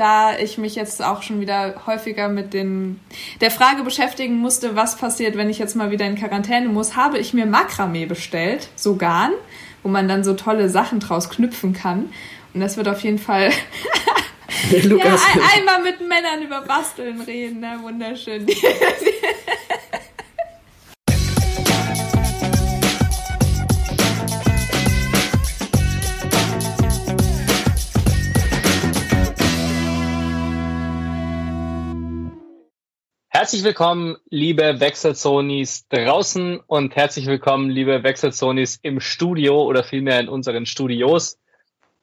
da ich mich jetzt auch schon wieder häufiger mit den, der Frage beschäftigen musste, was passiert, wenn ich jetzt mal wieder in Quarantäne muss, habe ich mir Makramee bestellt, so Garn, wo man dann so tolle Sachen draus knüpfen kann. Und das wird auf jeden Fall ja, ein, einmal mit Männern über Basteln reden, ne? wunderschön. Herzlich willkommen, liebe Wechselzonis draußen und herzlich willkommen, liebe Wechselzonis im Studio oder vielmehr in unseren Studios.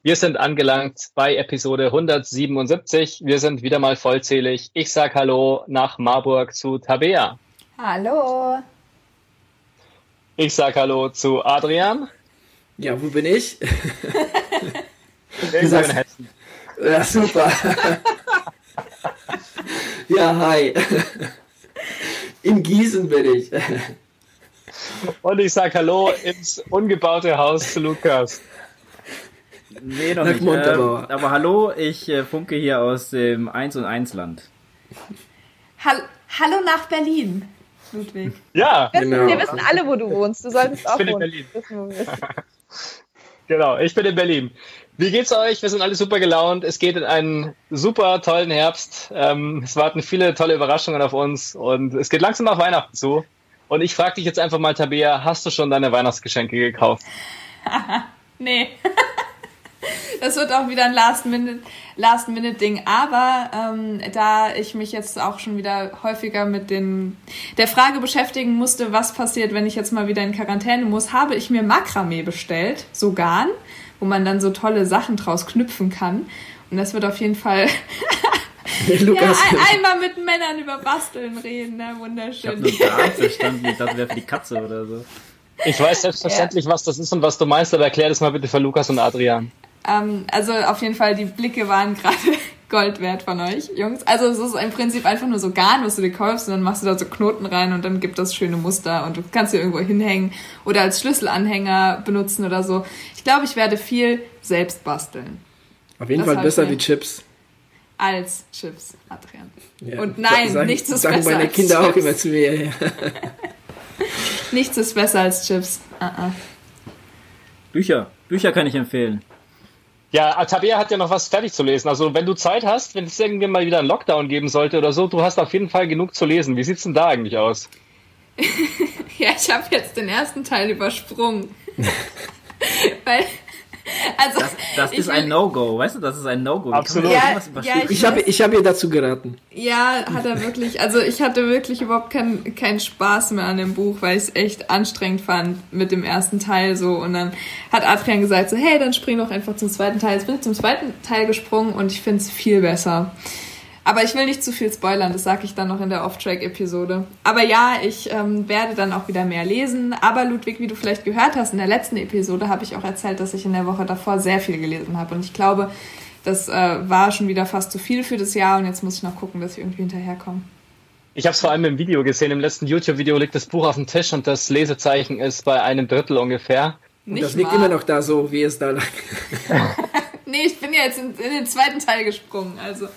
Wir sind angelangt bei Episode 177. Wir sind wieder mal vollzählig. Ich sag Hallo nach Marburg zu Tabea. Hallo. Ich sag Hallo zu Adrian. Ja, wo bin ich? Irgendwo in Hessen. Ja, super. Ja, hi. In Gießen bin ich. Und ich sage Hallo ins ungebaute Haus zu Lukas. Nee, noch nicht. Äh, aber hallo, ich äh, funke hier aus dem 1 und 1 Land. Hall hallo nach Berlin, Ludwig. Ja, wir wissen, genau. wir wissen alle, wo du wohnst. Du solltest ich auch bin wohnen. In Berlin. genau, ich bin in Berlin. Wie geht's euch? Wir sind alle super gelaunt. Es geht in einen super tollen Herbst. Ähm, es warten viele tolle Überraschungen auf uns und es geht langsam auf Weihnachten zu. Und ich frage dich jetzt einfach mal, Tabea, hast du schon deine Weihnachtsgeschenke gekauft? nee. das wird auch wieder ein Last-Minute-Ding. Last Aber ähm, da ich mich jetzt auch schon wieder häufiger mit den, der Frage beschäftigen musste, was passiert, wenn ich jetzt mal wieder in Quarantäne muss, habe ich mir Makramee bestellt, so Garn wo man dann so tolle Sachen draus knüpfen kann. Und das wird auf jeden Fall Lukas. Ja, ein, einmal mit Männern über Basteln reden, ne? Wunderschön. Ich habe nur verstanden, ich dachte, wäre für die Katze oder so. Ich weiß selbstverständlich, ja. was das ist und was du meinst, aber erklär das mal bitte für Lukas und Adrian. Ähm, also auf jeden Fall, die Blicke waren gerade Gold wert von euch, Jungs. Also es ist im Prinzip einfach nur so Garn, was du dir kaufst und dann machst du da so Knoten rein und dann gibt das schöne Muster und du kannst sie irgendwo hinhängen oder als Schlüsselanhänger benutzen oder so. Ich glaube, ich werde viel selbst basteln. Auf jeden das Fall besser wie Chips. Als Chips, Adrian. Ja. Und nein, sagen, nichts ist sagen besser meine Kinder als auch immer zu mir. Ja. nichts ist besser als Chips. Uh -uh. Bücher. Bücher kann ich empfehlen. Ja, Tabea hat ja noch was fertig zu lesen. Also wenn du Zeit hast, wenn es irgendwie mal wieder einen Lockdown geben sollte oder so, du hast auf jeden Fall genug zu lesen. Wie sieht's denn da eigentlich aus? ja, ich habe jetzt den ersten Teil übersprungen. Weil also, das, das ist ein No-Go, weißt du, das ist ein No-Go. Absolut. Ja, ja, ich ich habe ich hab ihr dazu geraten. Ja, hat er wirklich. Also ich hatte wirklich überhaupt keinen keinen Spaß mehr an dem Buch, weil ich es echt anstrengend fand mit dem ersten Teil so. Und dann hat Adrian gesagt so, hey, dann spring doch einfach zum zweiten Teil. Jetzt bin ich zum zweiten Teil gesprungen und ich finde es viel besser. Aber ich will nicht zu viel spoilern, das sage ich dann noch in der Off-Track-Episode. Aber ja, ich ähm, werde dann auch wieder mehr lesen. Aber Ludwig, wie du vielleicht gehört hast, in der letzten Episode habe ich auch erzählt, dass ich in der Woche davor sehr viel gelesen habe. Und ich glaube, das äh, war schon wieder fast zu viel für das Jahr und jetzt muss ich noch gucken, dass ich irgendwie hinterherkomme. Ich habe es vor allem im Video gesehen. Im letzten YouTube-Video liegt das Buch auf dem Tisch und das Lesezeichen ist bei einem Drittel ungefähr. Und das liegt immer noch da so, wie es da lag. nee, ich bin ja jetzt in, in den zweiten Teil gesprungen, also.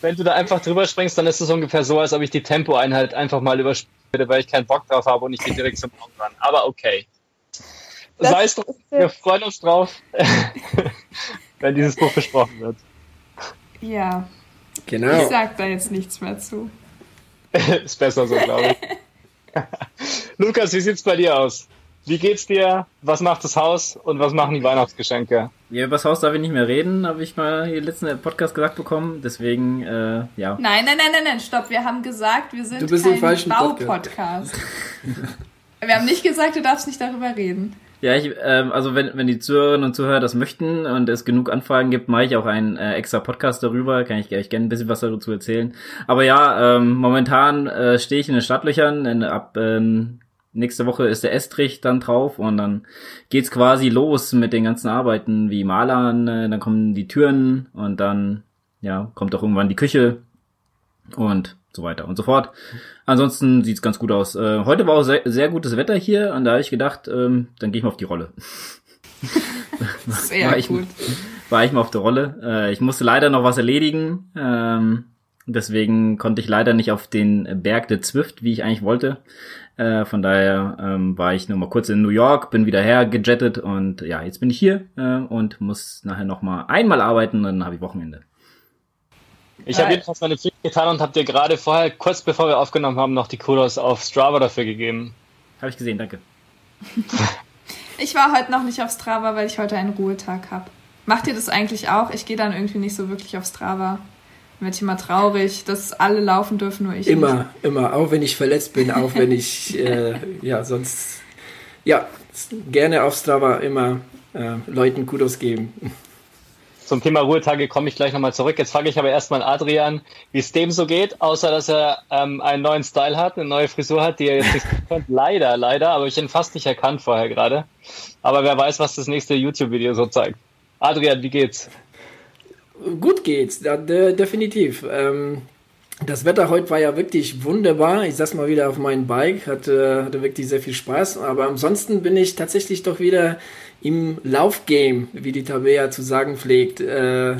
Wenn du da einfach drüber springst, dann ist es ungefähr so, als ob ich die Tempoeinheit einfach mal überspiele, weil ich keinen Bock drauf habe und ich gehe direkt zum Baum ran. Aber okay. Das, das heißt, wir freuen uns drauf, wenn dieses Buch besprochen wird. Ja. Genau. Ich sag da jetzt nichts mehr zu. ist besser so, glaube ich. Lukas, wie sieht's bei dir aus? Wie geht's dir? Was macht das Haus und was machen die Weihnachtsgeschenke? Ja, über das Haus darf ich nicht mehr reden, habe ich mal hier letzten Podcast gesagt bekommen. Deswegen, äh, ja. Nein, nein, nein, nein, nein, stopp. Wir haben gesagt, wir sind kein Baupodcast. wir haben nicht gesagt, du darfst nicht darüber reden. Ja, ich, ähm, also wenn, wenn die Zuhörerinnen und Zuhörer das möchten und es genug Anfragen gibt, mache ich auch einen äh, extra Podcast darüber. Kann ich gleich gerne ein bisschen was dazu erzählen. Aber ja, ähm, momentan äh, stehe ich in den Stadtlöchern. In, ab ähm, nächste Woche ist der Estrich dann drauf und dann geht's quasi los mit den ganzen Arbeiten wie Malern, äh, dann kommen die Türen und dann ja, kommt auch irgendwann die Küche und so weiter und so fort. Ansonsten sieht's ganz gut aus. Äh, heute war auch sehr, sehr gutes Wetter hier und da habe ich gedacht, ähm, dann gehe ich mal auf die Rolle. Sehr ich, gut. war ich mal auf der Rolle. Äh, ich musste leider noch was erledigen. Ähm, deswegen konnte ich leider nicht auf den Berg der Zwift, wie ich eigentlich wollte. Äh, von daher ähm, war ich nur mal kurz in New York, bin wieder hergejettet und ja, jetzt bin ich hier äh, und muss nachher noch mal einmal arbeiten, dann habe ich Wochenende. Ich habe jedenfalls meine Pflicht getan und habe dir gerade vorher, kurz bevor wir aufgenommen haben, noch die Kudos auf Strava dafür gegeben. Habe ich gesehen, danke. ich war heute noch nicht auf Strava, weil ich heute einen Ruhetag habe. Macht ihr das eigentlich auch? Ich gehe dann irgendwie nicht so wirklich auf Strava. Werde ich immer traurig, dass alle laufen dürfen, nur ich Immer, nicht. immer. Auch wenn ich verletzt bin, auch wenn ich, äh, ja, sonst, ja, gerne auf Strava immer äh, Leuten Kudos geben. Zum Thema Ruhetage komme ich gleich nochmal zurück. Jetzt frage ich aber erstmal Adrian, wie es dem so geht, außer dass er ähm, einen neuen Style hat, eine neue Frisur hat, die er jetzt nicht kennt. Leider, leider, aber ich ihn fast nicht erkannt vorher gerade. Aber wer weiß, was das nächste YouTube-Video so zeigt. Adrian, wie geht's? Gut geht's, ja, de definitiv. Ähm, das Wetter heute war ja wirklich wunderbar. Ich saß mal wieder auf meinem Bike, hatte, hatte wirklich sehr viel Spaß. Aber ansonsten bin ich tatsächlich doch wieder im Laufgame, wie die Tabea zu sagen pflegt. Äh,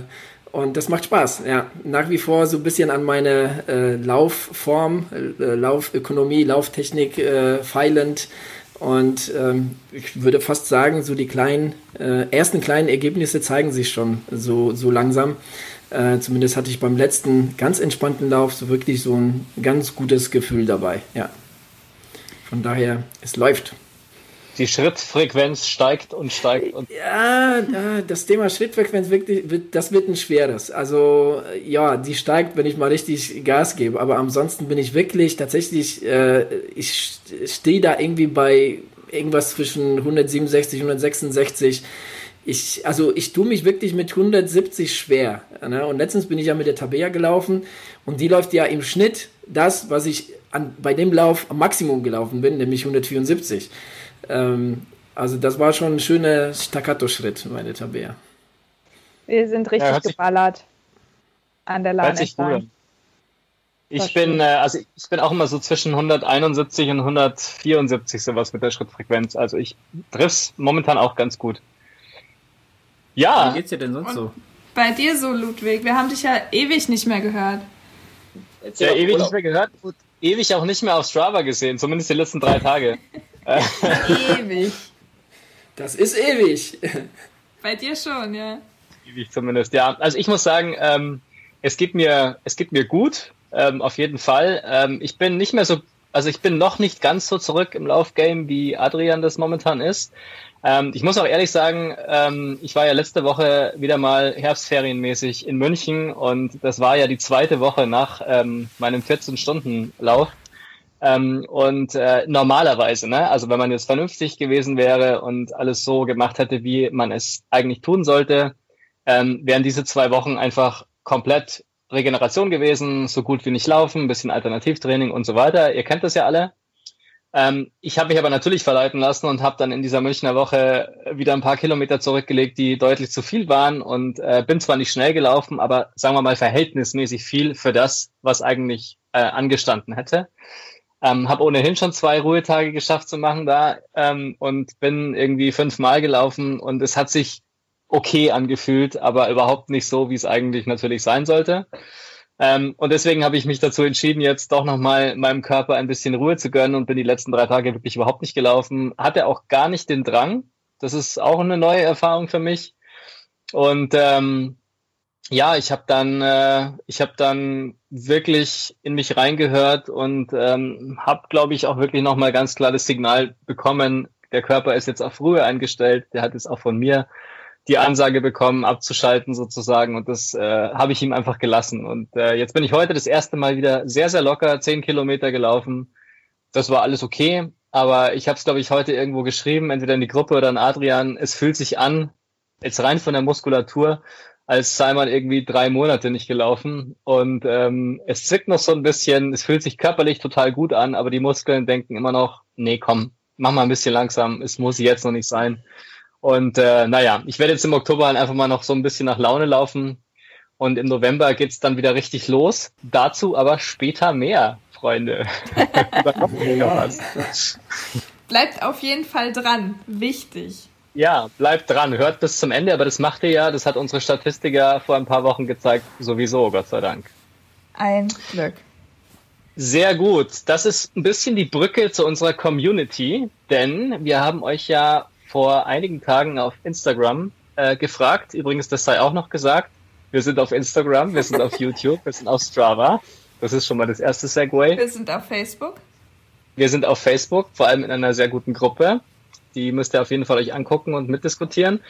und das macht Spaß, ja. Nach wie vor so ein bisschen an meine äh, Laufform, äh, Laufökonomie, Lauftechnik äh, feilend. Und ähm, ich würde fast sagen, so die kleinen, äh, ersten kleinen Ergebnisse zeigen sich schon so, so langsam. Äh, zumindest hatte ich beim letzten ganz entspannten Lauf so wirklich so ein ganz gutes Gefühl dabei, ja. Von daher, es läuft die Schrittfrequenz steigt und steigt. Und ja, das Thema Schrittfrequenz wirklich, das wird ein schweres. Also ja, die steigt, wenn ich mal richtig Gas gebe. Aber ansonsten bin ich wirklich tatsächlich, äh, ich stehe da irgendwie bei irgendwas zwischen 167, 166. Ich, also ich tue mich wirklich mit 170 schwer. Ne? Und letztens bin ich ja mit der Tabea gelaufen und die läuft ja im Schnitt das, was ich an, bei dem Lauf am Maximum gelaufen bin, nämlich 174. Ähm, also das war schon ein schöner Staccato-Schritt, meine Tabea. Wir sind richtig ja, geballert an der Line. Ich bin, äh, also ich bin auch immer so zwischen 171 und 174 sowas mit der Schrittfrequenz. Also ich triff's momentan auch ganz gut. Ja. Wie geht's dir denn sonst und so? Bei dir so, Ludwig. Wir haben dich ja ewig nicht mehr gehört. Ja, ewig nicht mehr gehört und ewig auch nicht mehr auf Strava gesehen, zumindest die letzten drei Tage. ewig. Das ist ewig. Bei dir schon, ja. Ewig zumindest, ja. Also ich muss sagen, ähm, es geht mir, es geht mir gut, ähm, auf jeden Fall. Ähm, ich bin nicht mehr so, also ich bin noch nicht ganz so zurück im Laufgame, wie Adrian das momentan ist. Ähm, ich muss auch ehrlich sagen, ähm, ich war ja letzte Woche wieder mal herbstferienmäßig in München und das war ja die zweite Woche nach ähm, meinem 14-Stunden-Lauf. Ähm, und äh, normalerweise, ne, also wenn man jetzt vernünftig gewesen wäre und alles so gemacht hätte, wie man es eigentlich tun sollte, ähm, wären diese zwei Wochen einfach komplett Regeneration gewesen, so gut wie nicht laufen, bisschen Alternativtraining und so weiter. Ihr kennt das ja alle. Ähm, ich habe mich aber natürlich verleiten lassen und habe dann in dieser Münchner Woche wieder ein paar Kilometer zurückgelegt, die deutlich zu viel waren und äh, bin zwar nicht schnell gelaufen, aber sagen wir mal verhältnismäßig viel für das, was eigentlich äh, angestanden hätte. Ähm, habe ohnehin schon zwei Ruhetage geschafft zu machen da ähm, und bin irgendwie fünfmal gelaufen und es hat sich okay angefühlt, aber überhaupt nicht so, wie es eigentlich natürlich sein sollte. Ähm, und deswegen habe ich mich dazu entschieden, jetzt doch nochmal meinem Körper ein bisschen Ruhe zu gönnen und bin die letzten drei Tage wirklich überhaupt nicht gelaufen. Hatte auch gar nicht den Drang. Das ist auch eine neue Erfahrung für mich. Und ähm, ja, ich habe dann, äh, ich habe dann wirklich in mich reingehört und ähm, habe, glaube ich, auch wirklich nochmal ganz klar das Signal bekommen. Der Körper ist jetzt auf Ruhe eingestellt. Der hat jetzt auch von mir die Ansage bekommen, abzuschalten sozusagen. Und das äh, habe ich ihm einfach gelassen. Und äh, jetzt bin ich heute das erste Mal wieder sehr, sehr locker, zehn Kilometer gelaufen. Das war alles okay. Aber ich habe es, glaube ich, heute irgendwo geschrieben, entweder in die Gruppe oder an Adrian. Es fühlt sich an, jetzt rein von der Muskulatur, als sei man irgendwie drei Monate nicht gelaufen. Und ähm, es zwickt noch so ein bisschen, es fühlt sich körperlich total gut an, aber die Muskeln denken immer noch, nee, komm, mach mal ein bisschen langsam, es muss jetzt noch nicht sein. Und äh, naja, ich werde jetzt im Oktober einfach mal noch so ein bisschen nach Laune laufen. Und im November geht's dann wieder richtig los. Dazu aber später mehr, Freunde. Bleibt auf jeden Fall dran. Wichtig. Ja, bleibt dran, hört bis zum Ende, aber das macht ihr ja, das hat unsere Statistiker vor ein paar Wochen gezeigt, sowieso, Gott sei Dank. Ein Glück. Sehr gut. Das ist ein bisschen die Brücke zu unserer Community, denn wir haben euch ja vor einigen Tagen auf Instagram äh, gefragt. Übrigens, das sei auch noch gesagt. Wir sind auf Instagram, wir sind auf YouTube, wir sind auf Strava. Das ist schon mal das erste Segway. Wir sind auf Facebook. Wir sind auf Facebook, vor allem in einer sehr guten Gruppe. Die müsst ihr auf jeden Fall euch angucken und mitdiskutieren.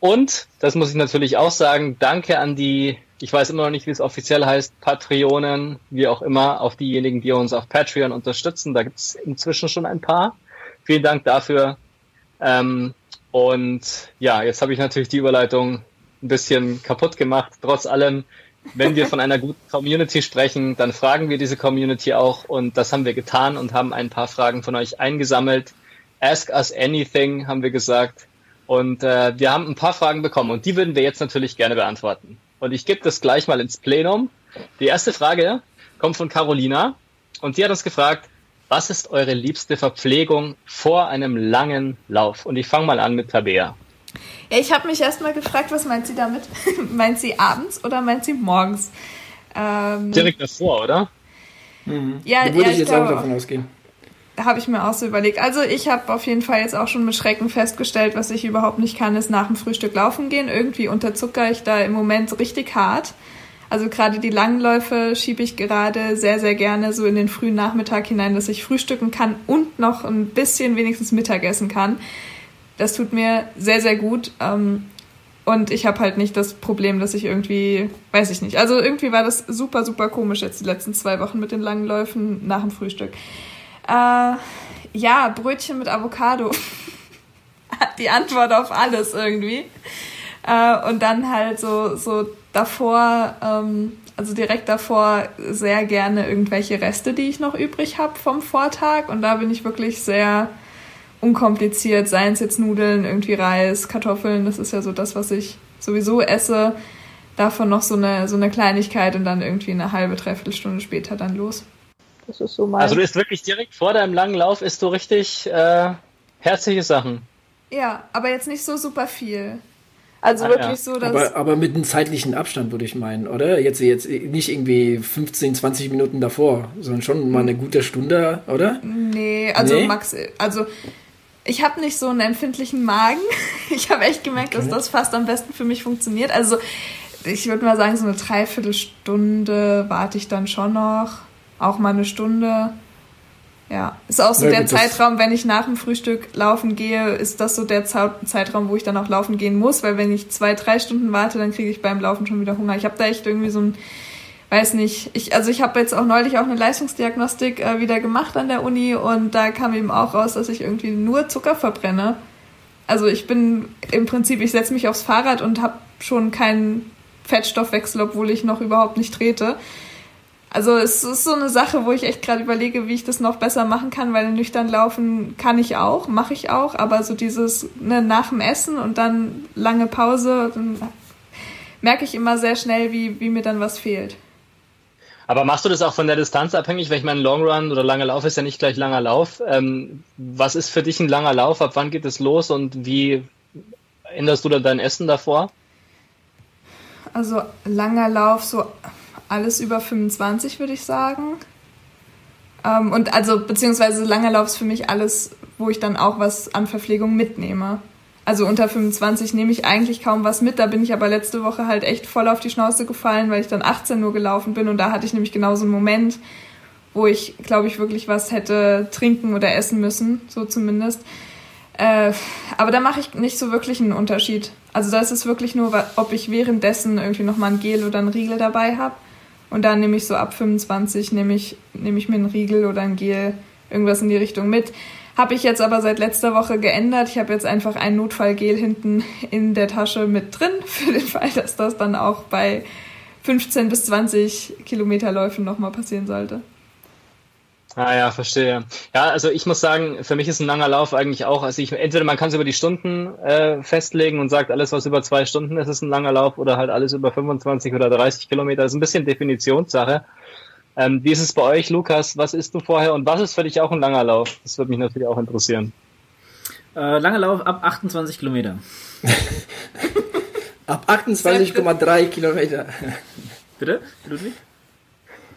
Und, das muss ich natürlich auch sagen, danke an die, ich weiß immer noch nicht, wie es offiziell heißt, Patreonen, wie auch immer, auf diejenigen, die uns auf Patreon unterstützen. Da gibt es inzwischen schon ein paar. Vielen Dank dafür. Ähm, und ja, jetzt habe ich natürlich die Überleitung ein bisschen kaputt gemacht. Trotz allem, wenn wir von einer guten Community sprechen, dann fragen wir diese Community auch und das haben wir getan und haben ein paar Fragen von euch eingesammelt. Ask us anything, haben wir gesagt. Und äh, wir haben ein paar Fragen bekommen und die würden wir jetzt natürlich gerne beantworten. Und ich gebe das gleich mal ins Plenum. Die erste Frage kommt von Carolina und sie hat uns gefragt, was ist eure liebste Verpflegung vor einem langen Lauf? Und ich fange mal an mit Tabea. Ja, ich habe mich erstmal gefragt, was meint sie damit? meint sie abends oder meint sie morgens? Ähm, Direkt davor, oder? Mhm. Ja, da würde ja, ich jetzt auch davon ausgehen. Habe ich mir auch so überlegt. Also ich habe auf jeden Fall jetzt auch schon mit Schrecken festgestellt, was ich überhaupt nicht kann, ist nach dem Frühstück laufen gehen. Irgendwie unterzucker ich da im Moment richtig hart. Also gerade die Langläufe schiebe ich gerade sehr, sehr gerne so in den frühen Nachmittag hinein, dass ich frühstücken kann und noch ein bisschen wenigstens Mittagessen kann. Das tut mir sehr, sehr gut. Ähm, und ich habe halt nicht das Problem, dass ich irgendwie, weiß ich nicht. Also irgendwie war das super, super komisch jetzt die letzten zwei Wochen mit den langen Läufen nach dem Frühstück. Äh, ja, Brötchen mit Avocado. die Antwort auf alles irgendwie. Äh, und dann halt so, so davor, ähm, also direkt davor sehr gerne irgendwelche Reste, die ich noch übrig habe vom Vortag. Und da bin ich wirklich sehr unkompliziert, seien es jetzt Nudeln, irgendwie Reis, Kartoffeln, das ist ja so das, was ich sowieso esse. Davon noch so eine, so eine Kleinigkeit und dann irgendwie eine halbe, dreiviertel Stunde später dann los. Das ist so mein. Also du isst wirklich direkt vor deinem langen Lauf, isst du richtig äh, herzliche Sachen. Ja, aber jetzt nicht so super viel. Also ah, wirklich ja. so, dass. Aber, aber mit einem zeitlichen Abstand, würde ich meinen, oder? Jetzt, jetzt nicht irgendwie 15, 20 Minuten davor, sondern schon mal eine gute Stunde, oder? Nee, also nee? Max, also ich habe nicht so einen empfindlichen Magen. Ich habe echt gemerkt, okay. dass das fast am besten für mich funktioniert. Also ich würde mal sagen, so eine Dreiviertelstunde warte ich dann schon noch. Auch mal eine Stunde. Ja, ist auch so ja, der gut, Zeitraum, wenn ich nach dem Frühstück laufen gehe, ist das so der Zeitraum, wo ich dann auch laufen gehen muss, weil wenn ich zwei, drei Stunden warte, dann kriege ich beim Laufen schon wieder Hunger. Ich habe da echt irgendwie so ein, weiß nicht, ich, also ich habe jetzt auch neulich auch eine Leistungsdiagnostik äh, wieder gemacht an der Uni und da kam eben auch raus, dass ich irgendwie nur Zucker verbrenne. Also ich bin im Prinzip, ich setze mich aufs Fahrrad und habe schon keinen Fettstoffwechsel, obwohl ich noch überhaupt nicht trete. Also es ist so eine Sache, wo ich echt gerade überlege, wie ich das noch besser machen kann, weil nüchtern laufen kann ich auch, mache ich auch, aber so dieses ne, nach dem Essen und dann lange Pause, dann merke ich immer sehr schnell, wie, wie mir dann was fehlt. Aber machst du das auch von der Distanz abhängig? Weil ich meine, Long Run oder langer Lauf ist ja nicht gleich langer Lauf. Ähm, was ist für dich ein langer Lauf? Ab wann geht es los und wie änderst du dann dein Essen davor? Also langer Lauf, so alles über 25, würde ich sagen. Ähm, und also, beziehungsweise langer Lauf ist für mich alles, wo ich dann auch was an Verpflegung mitnehme. Also unter 25 nehme ich eigentlich kaum was mit. Da bin ich aber letzte Woche halt echt voll auf die Schnauze gefallen, weil ich dann 18 nur gelaufen bin. Und da hatte ich nämlich genau so einen Moment, wo ich, glaube ich, wirklich was hätte trinken oder essen müssen, so zumindest. Äh, aber da mache ich nicht so wirklich einen Unterschied. Also da ist es wirklich nur, ob ich währenddessen irgendwie nochmal ein Gel oder ein Riegel dabei habe. Und dann nehme ich so ab 25, nehme ich, nehme ich mir einen Riegel oder ein Gel, irgendwas in die Richtung mit. Habe ich jetzt aber seit letzter Woche geändert. Ich habe jetzt einfach ein Notfallgel hinten in der Tasche mit drin, für den Fall, dass das dann auch bei 15 bis 20 Kilometerläufen nochmal passieren sollte. Ah ja, verstehe. Ja, also ich muss sagen, für mich ist ein langer Lauf eigentlich auch, also ich, entweder man kann es über die Stunden äh, festlegen und sagt, alles was über zwei Stunden ist, ist ein langer Lauf oder halt alles über 25 oder 30 Kilometer. Das ist ein bisschen Definitionssache. Ähm, wie ist es bei euch, Lukas? Was isst du vorher und was ist für dich auch ein langer Lauf? Das würde mich natürlich auch interessieren. Äh, lange Lauf ab 28 Kilometer. ab 28,3 Kilometer. Bitte, Ludwig?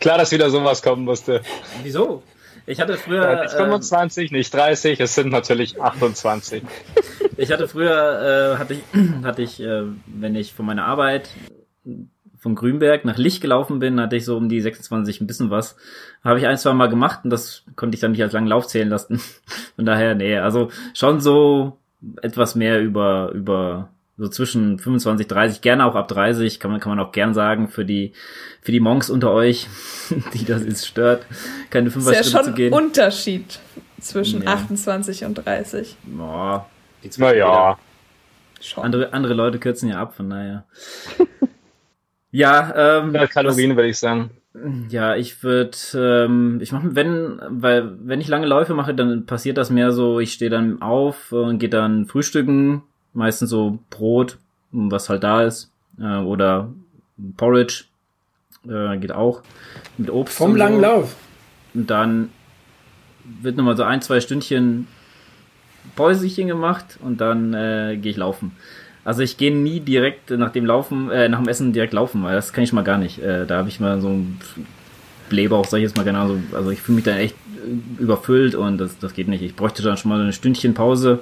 Klar, dass wieder sowas kommen musste. Wieso? Ich hatte früher. nicht 25, äh, nicht 30, es sind natürlich 28. ich hatte früher, äh, hatte ich, hatte ich äh, wenn ich von meiner Arbeit von Grünberg nach Licht gelaufen bin, hatte ich so um die 26 ein bisschen was. Habe ich ein, zwei Mal gemacht und das konnte ich dann nicht als langen Lauf zählen lassen. Von daher, nee, also schon so etwas mehr über, über so zwischen 25, 30, gerne auch ab 30, kann man, kann man auch gern sagen, für die, für die Monks unter euch, die das jetzt stört, keine 5 Schritte zu gehen. Ist ja schon Unterschied zwischen ja. 28 und 30. Boah, naja. Andere, andere Leute kürzen ja ab, von daher. Ja, ähm, ja, Kalorien würde ich sagen. Ja, ich würde, ähm, ich mache, wenn, weil wenn ich lange Läufe mache, dann passiert das mehr so, ich stehe dann auf und gehe dann frühstücken, meistens so Brot, was halt da ist, äh, oder Porridge, äh, geht auch mit Obst. Vom langen so. Lauf. Und dann wird nochmal so ein, zwei Stündchen Päuschen gemacht und dann äh, gehe ich laufen. Also ich gehe nie direkt nach dem Laufen, äh, nach dem Essen direkt laufen, weil das kann ich mal gar nicht. Äh, da habe ich mal so ein Blähbauch, sag ich jetzt mal genau so. Also ich fühle mich dann echt überfüllt und das, das geht nicht. Ich bräuchte dann schon mal eine Stündchen Pause.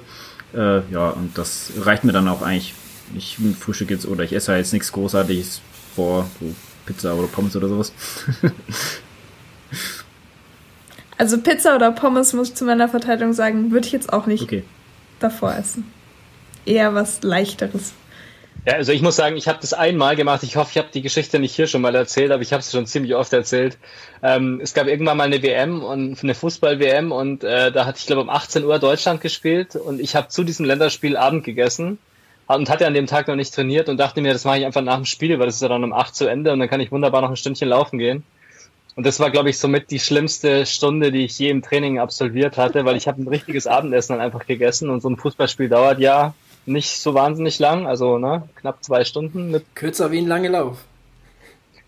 Äh, ja, und das reicht mir dann auch eigentlich. Ich frühstücke jetzt oder ich esse halt jetzt nichts Großartiges vor so Pizza oder Pommes oder sowas. also Pizza oder Pommes, muss ich zu meiner Verteidigung sagen, würde ich jetzt auch nicht okay. davor essen eher was Leichteres. Ja, also ich muss sagen, ich habe das einmal gemacht. Ich hoffe, ich habe die Geschichte nicht hier schon mal erzählt, aber ich habe es schon ziemlich oft erzählt. Ähm, es gab irgendwann mal eine WM und eine Fußball-WM und äh, da hatte ich glaube um 18 Uhr Deutschland gespielt und ich habe zu diesem Länderspiel Abend gegessen und hatte an dem Tag noch nicht trainiert und dachte mir, das mache ich einfach nach dem Spiel, weil das ist ja dann um 8 zu Ende und dann kann ich wunderbar noch ein Stündchen laufen gehen. Und das war, glaube ich, somit die schlimmste Stunde, die ich je im Training absolviert hatte, weil ich habe ein richtiges Abendessen dann einfach gegessen und so ein Fußballspiel dauert ja nicht so wahnsinnig lang, also ne, knapp zwei Stunden. Mit Kürzer wie ein langer Lauf.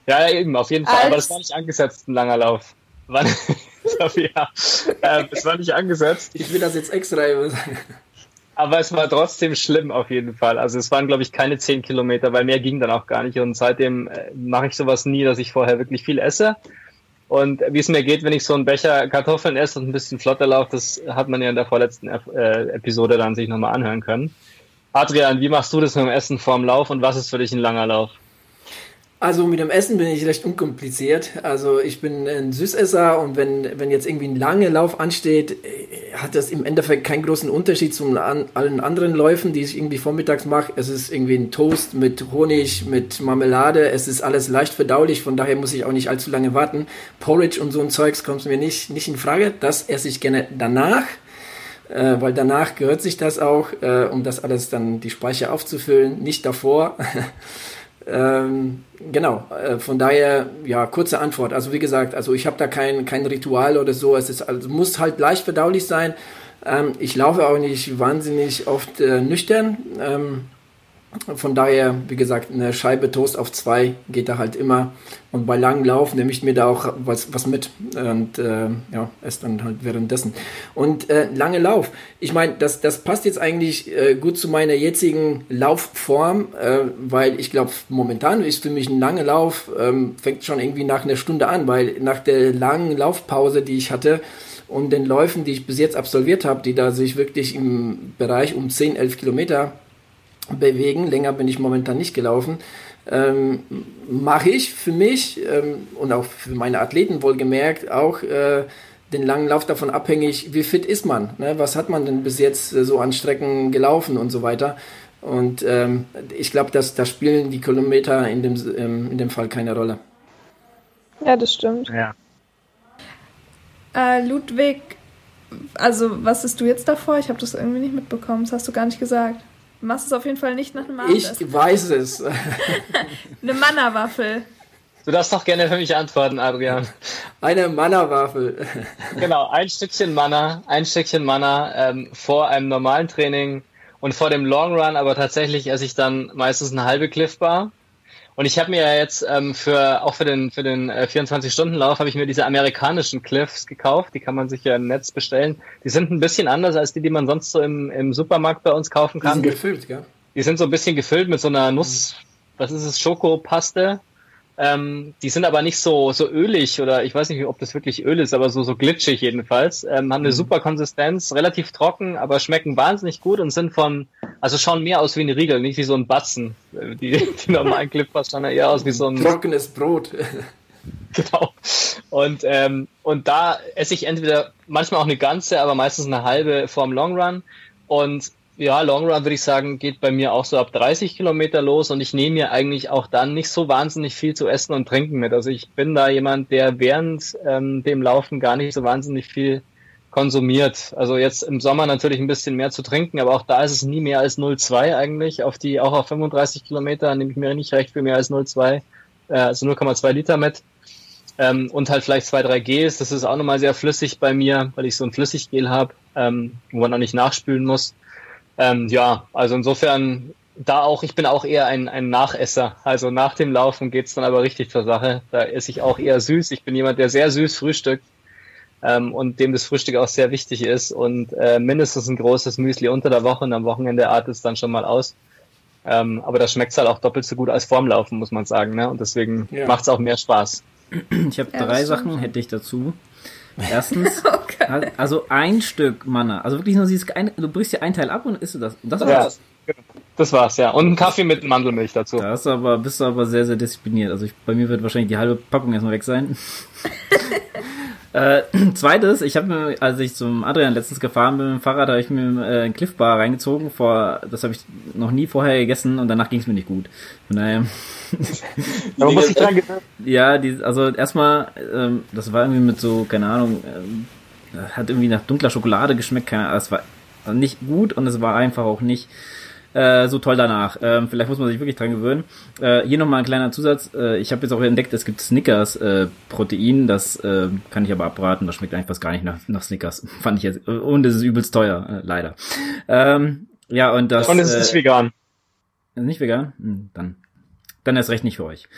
Ja, eben, auf jeden Fall. Als aber das war nicht angesetzt, ein langer Lauf. War, ja, äh, es war nicht angesetzt. Ich will das jetzt extra sagen. Aber es war trotzdem schlimm auf jeden Fall. Also es waren, glaube ich, keine zehn Kilometer, weil mehr ging dann auch gar nicht. Und seitdem äh, mache ich sowas nie, dass ich vorher wirklich viel esse. Und wie es mir geht, wenn ich so einen Becher Kartoffeln esse und ein bisschen flotter laufe, das hat man ja in der vorletzten äh, Episode dann sich nochmal anhören können. Adrian, wie machst du das mit dem Essen vorm Lauf und was ist für dich ein langer Lauf? Also mit dem Essen bin ich recht unkompliziert. Also ich bin ein Süßesser und wenn, wenn jetzt irgendwie ein langer Lauf ansteht, äh, hat das im Endeffekt keinen großen Unterschied zu allen anderen Läufen, die ich irgendwie vormittags mache. Es ist irgendwie ein Toast mit Honig, mit Marmelade. Es ist alles leicht verdaulich, von daher muss ich auch nicht allzu lange warten. Porridge und so ein Zeugs kommt mir nicht, nicht in Frage. Das esse ich gerne danach äh, weil danach gehört sich das auch, äh, um das alles dann die Speicher aufzufüllen, nicht davor. ähm, genau, äh, von daher, ja, kurze Antwort. Also wie gesagt, also ich habe da kein, kein Ritual oder so, es ist, also muss halt leicht verdaulich sein. Ähm, ich laufe auch nicht wahnsinnig oft äh, nüchtern. Ähm, von daher, wie gesagt, eine Scheibe Toast auf zwei geht da halt immer. Und bei langem Lauf nehme ich mir da auch was, was mit und äh, ja, esse dann halt währenddessen. Und äh, lange Lauf, ich meine, das, das passt jetzt eigentlich äh, gut zu meiner jetzigen Laufform, äh, weil ich glaube, momentan ist für mich ein langer Lauf, ähm, fängt schon irgendwie nach einer Stunde an, weil nach der langen Laufpause, die ich hatte, und den Läufen, die ich bis jetzt absolviert habe, die da sich wirklich im Bereich um 10, 11 Kilometer bewegen. Länger bin ich momentan nicht gelaufen. Ähm, Mache ich für mich ähm, und auch für meine Athleten wohlgemerkt auch äh, den langen Lauf davon abhängig, wie fit ist man. Ne? Was hat man denn bis jetzt äh, so an Strecken gelaufen und so weiter. Und ähm, ich glaube, dass da spielen die Kilometer in dem, ähm, in dem Fall keine Rolle. Ja, das stimmt. Ja. Äh, Ludwig, also was ist du jetzt davor? Ich habe das irgendwie nicht mitbekommen. Das hast du gar nicht gesagt. Du machst es auf jeden Fall nicht nach einem Abendessen. Ich weiß es. Eine Mannerwaffel. Du darfst doch gerne für mich antworten, Adrian. Eine Mannerwaffel. genau, ein Stückchen Manna, ein Stückchen Manna ähm, vor einem normalen Training und vor dem Long Run, aber tatsächlich esse ich dann meistens eine halbe Cliff Bar. Und ich habe mir ja jetzt ähm, für auch für den für den äh, 24-Stunden-Lauf habe ich mir diese amerikanischen Cliffs gekauft. Die kann man sich ja im Netz bestellen. Die sind ein bisschen anders als die, die man sonst so im, im Supermarkt bei uns kaufen kann. Die sind gefüllt, ja. Die sind so ein bisschen gefüllt mit so einer Nuss, was ist es, Schokopaste. Ähm, die sind aber nicht so, so ölig oder ich weiß nicht, ob das wirklich Öl ist, aber so, so glitschig jedenfalls. Ähm, haben eine mhm. super Konsistenz, relativ trocken, aber schmecken wahnsinnig gut und sind von, also schauen mehr aus wie ein Riegel, nicht wie so ein Batzen. Äh, die, die normalen Clippers schauen eher aus wie so ein... Trockenes Brot. genau. Und, ähm, und da esse ich entweder manchmal auch eine ganze, aber meistens eine halbe vorm Long Run. Und ja, Long Run würde ich sagen, geht bei mir auch so ab 30 Kilometer los und ich nehme mir eigentlich auch dann nicht so wahnsinnig viel zu essen und trinken mit. Also ich bin da jemand, der während ähm, dem Laufen gar nicht so wahnsinnig viel konsumiert. Also jetzt im Sommer natürlich ein bisschen mehr zu trinken, aber auch da ist es nie mehr als 0,2 eigentlich. Auf die, auch auf 35 Kilometer nehme ich mir nicht recht für mehr als 0,2, äh, also 0,2 Liter mit. Ähm, und halt vielleicht zwei, drei Gs. Das ist auch nochmal sehr flüssig bei mir, weil ich so ein Flüssiggel habe, ähm, wo man auch nicht nachspülen muss. Ähm, ja, also insofern da auch, ich bin auch eher ein, ein Nachesser. Also nach dem Laufen geht's dann aber richtig zur Sache. Da esse ich auch eher süß. Ich bin jemand, der sehr süß frühstückt ähm, und dem das Frühstück auch sehr wichtig ist. Und äh, mindestens ein großes Müsli unter der Woche und am Wochenende artet es dann schon mal aus. Ähm, aber das schmeckt halt auch doppelt so gut als vorm Laufen, muss man sagen. Ne? Und deswegen ja. macht's auch mehr Spaß. Ich habe ja, drei Sachen, hätte ich dazu. Erstens, okay. also ein Stück Mana. Also wirklich nur dieses, eine, du brichst dir ein Teil ab und isst du das. Und das war's. Ja, das war's, ja. Und ein Kaffee mit Mandelmilch dazu. Da ist aber, bist du aber sehr, sehr diszipliniert. Also ich, bei mir wird wahrscheinlich die halbe Packung erstmal weg sein. Äh, zweites, ich habe mir, als ich zum Adrian letztens gefahren bin mit dem Fahrrad, habe ich mir äh, ein Cliff Bar reingezogen. Vor, das habe ich noch nie vorher gegessen und danach ging es mir nicht gut. Von daher. Aber muss ich dran Ja, die, also erstmal, ähm, das war irgendwie mit so, keine Ahnung, ähm, hat irgendwie nach dunkler Schokolade geschmeckt, keine Ahnung, es war nicht gut und es war einfach auch nicht äh, so toll danach. Ähm, vielleicht muss man sich wirklich dran gewöhnen. Äh, hier nochmal ein kleiner Zusatz. Äh, ich habe jetzt auch entdeckt, es gibt Snickers äh, Protein. Das äh, kann ich aber abraten. Das schmeckt eigentlich fast gar nicht nach, nach Snickers. Fand ich jetzt. Und es ist übelst teuer, äh, leider. Ähm, ja, und das. Und es ist nicht vegan. Nicht vegan? Hm, dann. Dann erst recht nicht für euch.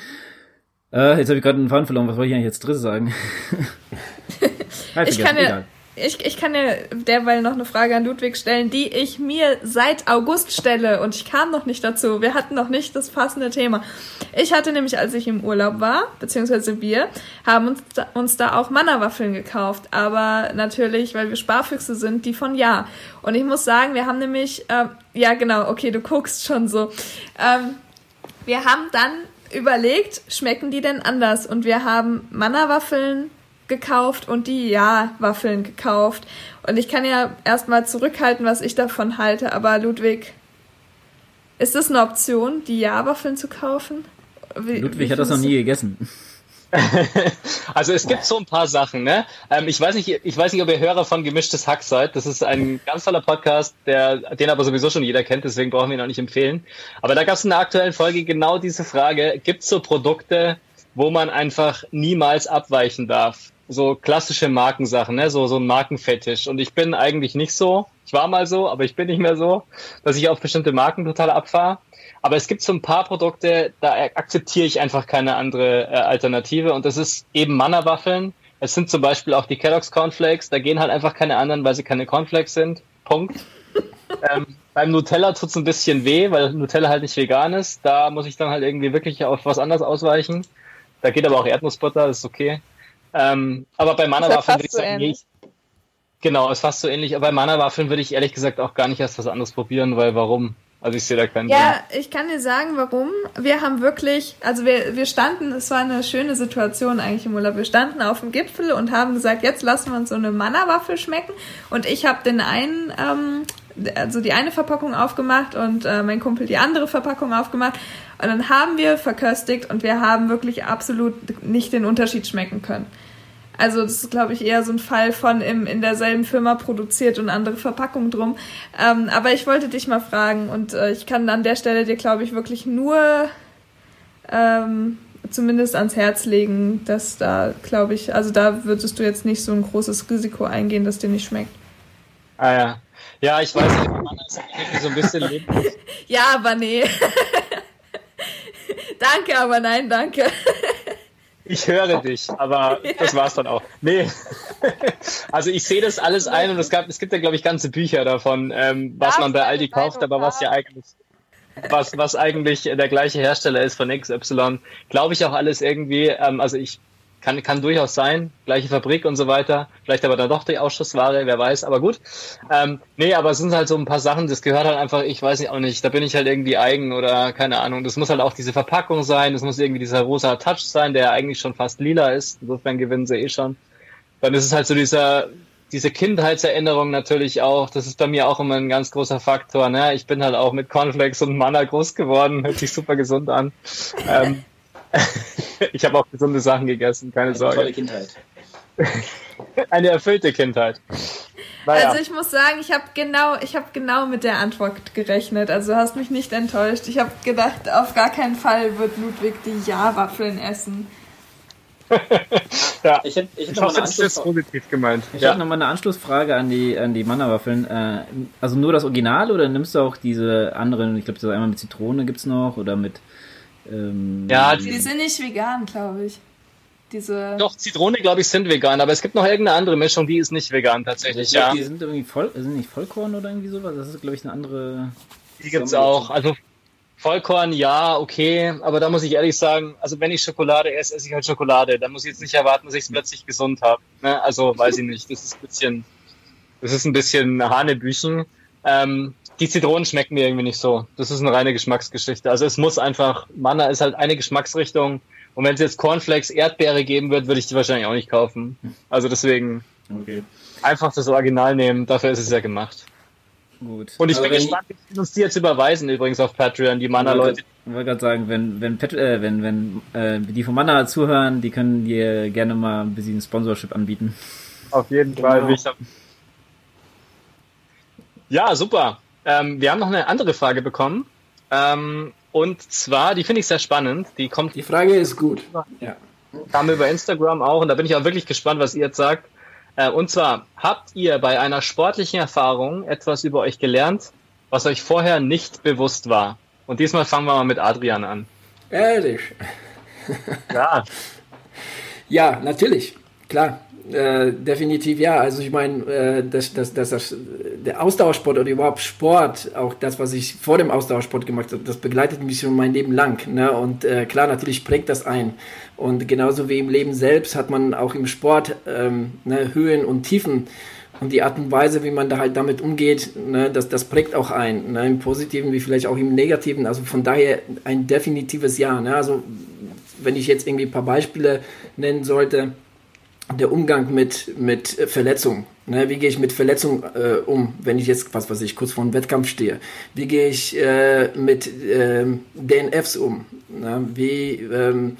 Äh, jetzt habe ich gerade einen Faden verloren. Was wollte ich eigentlich jetzt dritte sagen? ich kann ja, ich, ich kann dir derweil noch eine Frage an Ludwig stellen, die ich mir seit August stelle und ich kam noch nicht dazu. Wir hatten noch nicht das passende Thema. Ich hatte nämlich, als ich im Urlaub war, beziehungsweise wir, haben uns da, uns da auch Mannerwaffeln gekauft. Aber natürlich, weil wir Sparfüchse sind, die von Ja. Und ich muss sagen, wir haben nämlich, äh, ja genau, okay, du guckst schon so. Ähm, wir haben dann überlegt, schmecken die denn anders? Und wir haben Mannerwaffeln gekauft und die Ja-Waffeln gekauft. Und ich kann ja erstmal zurückhalten, was ich davon halte, aber Ludwig, ist das eine Option, die Ja-Waffeln zu kaufen? Wie, Ludwig wie hat das noch nie gegessen. also es gibt so ein paar Sachen, ne? Ähm, ich weiß nicht, ich weiß nicht, ob ihr Hörer von Gemischtes Hack seid. Das ist ein ganz toller Podcast, der, den aber sowieso schon jeder kennt, deswegen brauchen wir ihn auch nicht empfehlen. Aber da gab es in der aktuellen Folge genau diese Frage: Gibt es so Produkte, wo man einfach niemals abweichen darf? So klassische Markensachen, ne? so, so ein Markenfetisch. Und ich bin eigentlich nicht so. Ich war mal so, aber ich bin nicht mehr so, dass ich auf bestimmte Marken total abfahre. Aber es gibt so ein paar Produkte, da akzeptiere ich einfach keine andere äh, Alternative. Und das ist eben Mannerwaffeln. Es sind zum Beispiel auch die Kellogg's Cornflakes. Da gehen halt einfach keine anderen, weil sie keine Cornflakes sind. Punkt. ähm, beim Nutella tut's ein bisschen weh, weil Nutella halt nicht vegan ist. Da muss ich dann halt irgendwie wirklich auf was anderes ausweichen. Da geht aber auch Erdnussbutter, das ist okay. Ähm, aber bei Mana-Waffeln würde ich sagen, ich, genau, ist fast so ähnlich. Aber bei Mana-Waffeln würde ich ehrlich gesagt auch gar nicht erst was anderes probieren, weil warum? Also ich sehe da keinen Ja, Sinn. ich kann dir sagen, warum. Wir haben wirklich, also wir, wir standen, es war eine schöne Situation eigentlich im Urlaub. Wir standen auf dem Gipfel und haben gesagt, jetzt lassen wir uns so eine Manna-Waffel schmecken. Und ich habe den einen, ähm, also die eine Verpackung aufgemacht und äh, mein Kumpel die andere Verpackung aufgemacht. Und dann haben wir verköstigt und wir haben wirklich absolut nicht den Unterschied schmecken können. Also das ist, glaube ich, eher so ein Fall von im, in derselben Firma produziert und andere Verpackung drum. Ähm, aber ich wollte dich mal fragen und äh, ich kann an der Stelle dir, glaube ich, wirklich nur ähm, zumindest ans Herz legen, dass da, glaube ich, also da würdest du jetzt nicht so ein großes Risiko eingehen, dass dir nicht schmeckt. Ah ja. Ja, ich weiß nicht, man ist irgendwie so ein bisschen lebenslos. ja, aber nee. danke, aber nein, danke. Ich höre dich, aber ja. das war's dann auch. Nee. Also ich sehe das alles ein und es, gab, es gibt ja, glaube ich, ganze Bücher davon, ähm, was Darf man bei Aldi kauft, aber was ja eigentlich was, was eigentlich der gleiche Hersteller ist von XY. Glaube ich auch alles irgendwie. Ähm, also ich kann, kann durchaus sein, gleiche Fabrik und so weiter. Vielleicht aber dann doch die Ausschussware, wer weiß, aber gut. Ähm, nee, aber es sind halt so ein paar Sachen, das gehört halt einfach, ich weiß nicht auch nicht, da bin ich halt irgendwie eigen oder keine Ahnung. Das muss halt auch diese Verpackung sein, das muss irgendwie dieser rosa Touch sein, der eigentlich schon fast lila ist. Insofern gewinnen sie eh schon. Dann ist es halt so dieser, diese Kindheitserinnerung natürlich auch, das ist bei mir auch immer ein ganz großer Faktor. Ne? Ich bin halt auch mit Cornflakes und Manna groß geworden, hört sich super gesund an. Ähm, ich habe auch gesunde Sachen gegessen, keine Eine Sorge. Tolle Kindheit. Eine erfüllte Kindheit. Naja. Also ich muss sagen, ich habe genau, ich habe genau mit der Antwort gerechnet. Also du hast mich nicht enttäuscht. Ich habe gedacht, auf gar keinen Fall wird Ludwig die Ja-Waffeln essen. ja, ich hätte, ich hätte ich hoffe, das ist positiv gemeint. Ich ja. habe nochmal eine Anschlussfrage an die, an die Manna-Waffeln. Äh, also nur das Original oder nimmst du auch diese anderen, ich glaube, einmal mit Zitrone gibt es noch oder mit ähm, ja, die, die sind nicht vegan, glaube ich. Diese Doch, Zitrone, glaube ich, sind vegan, aber es gibt noch irgendeine andere Mischung, die ist nicht vegan tatsächlich, ja. Die sind irgendwie voll, sind nicht Vollkorn oder irgendwie sowas? Das ist, glaube ich, eine andere. Die gibt's auch. Also Vollkorn, ja, okay, aber da muss ich ehrlich sagen, also wenn ich Schokolade esse, esse ich halt Schokolade. Da muss ich jetzt nicht erwarten, dass ich es plötzlich gesund habe. Ne? Also weiß ich nicht. Das ist ein bisschen, das ist ein bisschen Hanebüchen. Ähm, die Zitronen schmecken mir irgendwie nicht so. Das ist eine reine Geschmacksgeschichte. Also es muss einfach, Manna ist halt eine Geschmacksrichtung. Und wenn es jetzt Cornflakes Erdbeere geben wird, würde ich die wahrscheinlich auch nicht kaufen. Also deswegen okay. einfach das Original nehmen. Dafür ist es ja gemacht. Gut. Und ich Aber bin gespannt, wie uns die jetzt überweisen übrigens auf Patreon, die Mana-Leute. Ich wollte gerade sagen, wenn, wenn, Pat äh, wenn, wenn äh, die von Mana zuhören, die können dir gerne mal ein bisschen Sponsorship anbieten. Auf jeden genau. Fall. Ja, super. Ähm, wir haben noch eine andere Frage bekommen. Ähm, und zwar, die finde ich sehr spannend. Die kommt. Die Frage ist gut. Ja. Kam über Instagram auch und da bin ich auch wirklich gespannt, was ihr jetzt sagt. Äh, und zwar, habt ihr bei einer sportlichen Erfahrung etwas über euch gelernt, was euch vorher nicht bewusst war? Und diesmal fangen wir mal mit Adrian an. Ehrlich? Ja. ja, natürlich. Klar. Äh, definitiv ja. Also ich meine, äh, das, das, das, das, der Ausdauersport oder überhaupt Sport, auch das, was ich vor dem Ausdauersport gemacht habe, das begleitet mich schon mein Leben lang. Ne? Und äh, klar, natürlich prägt das ein. Und genauso wie im Leben selbst hat man auch im Sport ähm, ne, Höhen und Tiefen. Und die Art und Weise, wie man da halt damit umgeht, ne, das, das prägt auch ein. Ne, Im Positiven wie vielleicht auch im Negativen. Also von daher ein definitives Ja. Ne? Also wenn ich jetzt irgendwie ein paar Beispiele nennen sollte, der Umgang mit, mit Verletzungen. Ne, wie gehe ich mit Verletzungen äh, um, wenn ich jetzt, was weiß ich, kurz vor einem Wettkampf stehe? Wie gehe ich äh, mit äh, DNFs um? Ne, wie ähm,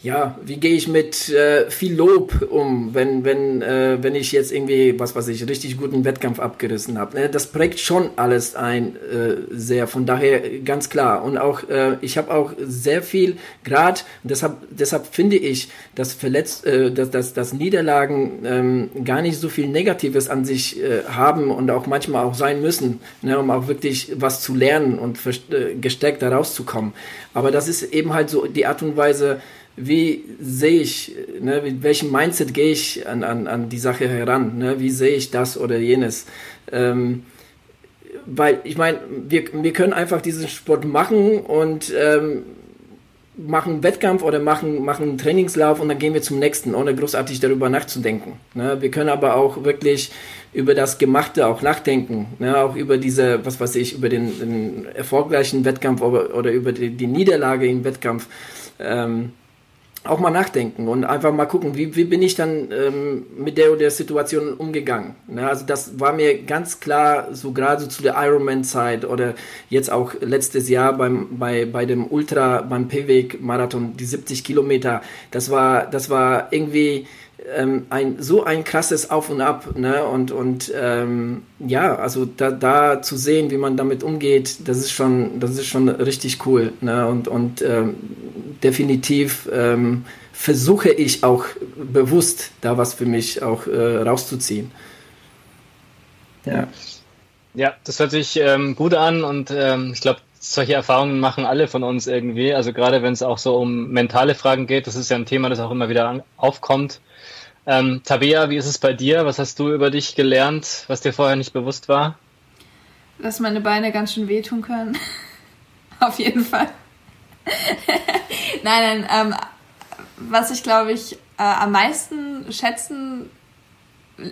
ja, wie gehe ich mit äh, viel Lob um, wenn, wenn, äh, wenn ich jetzt irgendwie, was weiß ich, richtig guten Wettkampf abgerissen habe. Ne? Das prägt schon alles ein äh, sehr, von daher ganz klar. Und auch, äh, ich habe auch sehr viel, gerade, deshalb, deshalb finde ich, dass, Verletz, äh, dass, dass, dass Niederlagen ähm, gar nicht so viel Negatives an sich äh, haben und auch manchmal auch sein müssen, ne? um auch wirklich was zu lernen und äh, gestärkt da rauszukommen. Aber das ist eben halt so die Art und Weise, wie sehe ich, ne, mit welchem Mindset gehe ich an, an, an die Sache heran, ne, wie sehe ich das oder jenes. Ähm, weil ich meine, wir, wir können einfach diesen Sport machen und ähm, machen Wettkampf oder machen, machen einen Trainingslauf und dann gehen wir zum nächsten, ohne großartig darüber nachzudenken. Ne? Wir können aber auch wirklich über das Gemachte auch nachdenken, ne? auch über diese, was weiß ich, über den, den erfolgreichen Wettkampf oder, oder über die, die Niederlage im Wettkampf. Ähm, auch mal nachdenken und einfach mal gucken, wie, wie bin ich dann ähm, mit der oder der Situation umgegangen. Ne? Also das war mir ganz klar, so gerade zu der Ironman-Zeit oder jetzt auch letztes Jahr beim, bei, bei dem Ultra, beim P-Weg-Marathon, die 70 Kilometer, das war, das war irgendwie ähm, ein, so ein krasses Auf und Ab. Ne? Und, und ähm, ja, also da, da zu sehen, wie man damit umgeht, das ist schon, das ist schon richtig cool. Ne? Und, und ähm, definitiv ähm, versuche ich auch bewusst da was für mich auch äh, rauszuziehen. Ja. Ja, das hört sich ähm, gut an und ähm, ich glaube, solche Erfahrungen machen alle von uns irgendwie. Also gerade wenn es auch so um mentale Fragen geht, das ist ja ein Thema, das auch immer wieder aufkommt. Ähm, Tabea, wie ist es bei dir? Was hast du über dich gelernt, was dir vorher nicht bewusst war? Dass meine Beine ganz schön wehtun können. Auf jeden Fall. nein, nein, ähm, was ich glaube ich äh, am meisten schätzen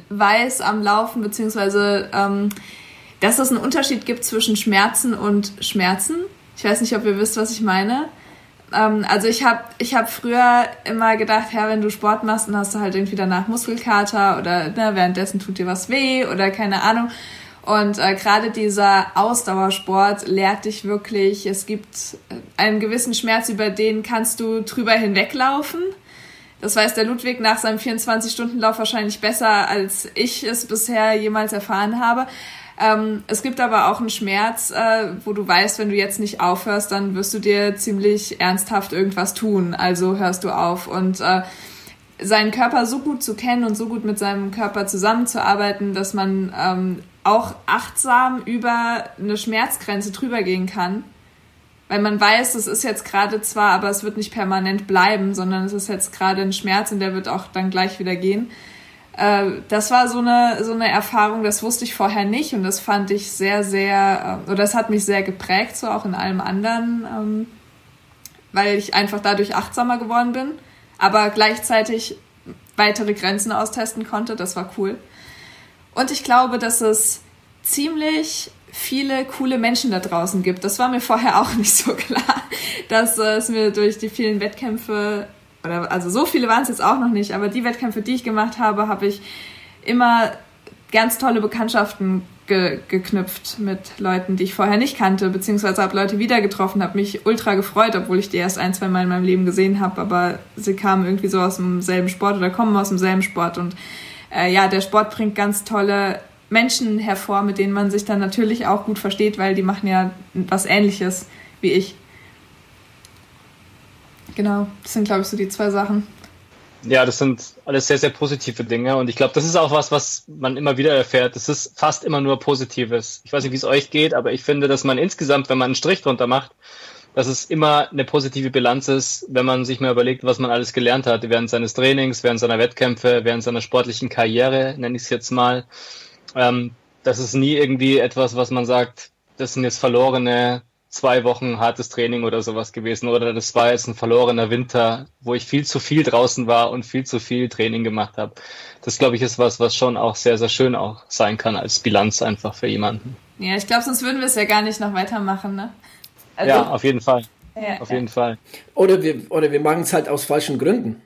weiß am Laufen, beziehungsweise ähm, dass es einen Unterschied gibt zwischen Schmerzen und Schmerzen. Ich weiß nicht, ob ihr wisst, was ich meine. Ähm, also ich habe ich hab früher immer gedacht, ja, wenn du Sport machst, dann hast du halt irgendwie danach Muskelkater oder ne, währenddessen tut dir was weh oder keine Ahnung. Und äh, gerade dieser Ausdauersport lehrt dich wirklich, es gibt einen gewissen Schmerz, über den kannst du drüber hinweglaufen. Das weiß der Ludwig nach seinem 24-Stunden-Lauf wahrscheinlich besser, als ich es bisher jemals erfahren habe. Ähm, es gibt aber auch einen Schmerz, äh, wo du weißt, wenn du jetzt nicht aufhörst, dann wirst du dir ziemlich ernsthaft irgendwas tun. Also hörst du auf. Und äh, seinen Körper so gut zu kennen und so gut mit seinem Körper zusammenzuarbeiten, dass man ähm, auch achtsam über eine Schmerzgrenze drüber gehen kann. Weil man weiß, es ist jetzt gerade zwar, aber es wird nicht permanent bleiben, sondern es ist jetzt gerade ein Schmerz und der wird auch dann gleich wieder gehen. Äh, das war so eine, so eine Erfahrung, das wusste ich vorher nicht und das fand ich sehr, sehr, äh, oder das hat mich sehr geprägt, so auch in allem anderen, ähm, weil ich einfach dadurch achtsamer geworden bin, aber gleichzeitig weitere Grenzen austesten konnte, das war cool. Und ich glaube, dass es ziemlich viele coole Menschen da draußen gibt. Das war mir vorher auch nicht so klar, dass es mir durch die vielen Wettkämpfe oder also so viele waren es jetzt auch noch nicht, aber die Wettkämpfe, die ich gemacht habe, habe ich immer ganz tolle Bekanntschaften ge geknüpft mit Leuten, die ich vorher nicht kannte, beziehungsweise habe Leute wieder getroffen, habe mich ultra gefreut, obwohl ich die erst ein, zwei Mal in meinem Leben gesehen habe, aber sie kamen irgendwie so aus demselben Sport oder kommen aus demselben Sport und äh, ja, der Sport bringt ganz tolle Menschen hervor, mit denen man sich dann natürlich auch gut versteht, weil die machen ja was Ähnliches wie ich. Genau, das sind, glaube ich, so die zwei Sachen. Ja, das sind alles sehr, sehr positive Dinge. Und ich glaube, das ist auch was, was man immer wieder erfährt. Es ist fast immer nur Positives. Ich weiß nicht, wie es euch geht, aber ich finde, dass man insgesamt, wenn man einen Strich drunter macht, dass es immer eine positive Bilanz ist, wenn man sich mal überlegt, was man alles gelernt hat während seines Trainings, während seiner Wettkämpfe, während seiner sportlichen Karriere, nenne ich es jetzt mal. Ähm, das ist nie irgendwie etwas, was man sagt, das sind jetzt verlorene zwei Wochen hartes Training oder sowas gewesen oder das war jetzt ein verlorener Winter, wo ich viel zu viel draußen war und viel zu viel Training gemacht habe. Das glaube ich ist was, was schon auch sehr, sehr schön auch sein kann als Bilanz einfach für jemanden. Ja, ich glaube, sonst würden wir es ja gar nicht noch weitermachen, ne? Also, ja, auf jeden Fall. Ja, auf ja. jeden Fall. Oder wir, oder wir machen es halt aus falschen Gründen.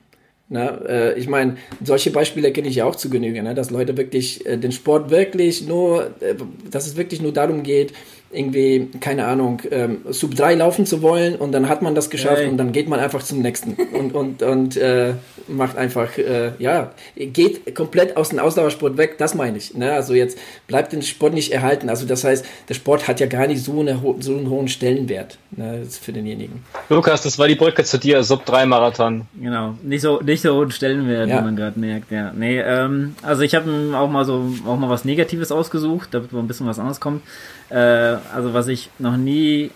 Ne? Äh, ich meine, solche Beispiele kenne ich ja auch zu Genüge, ne? dass Leute wirklich äh, den Sport wirklich nur, äh, dass es wirklich nur darum geht, irgendwie, keine Ahnung, ähm, Sub 3 laufen zu wollen und dann hat man das geschafft hey. und dann geht man einfach zum nächsten und, und, und äh, macht einfach, äh, ja, geht komplett aus dem Ausdauersport weg, das meine ich. Ne? Also jetzt bleibt den Sport nicht erhalten. Also das heißt, der Sport hat ja gar nicht so, eine, so einen hohen Stellenwert ne, für denjenigen. Lukas, das war die Brücke zu dir, Sub 3 Marathon. Genau, nicht so, nicht so hohen Stellenwert, ja. wie man gerade merkt, ja. Nee, ähm, also ich habe auch mal so, auch mal was Negatives ausgesucht, damit mal ein bisschen was anderes kommt. Äh, also was ich noch nie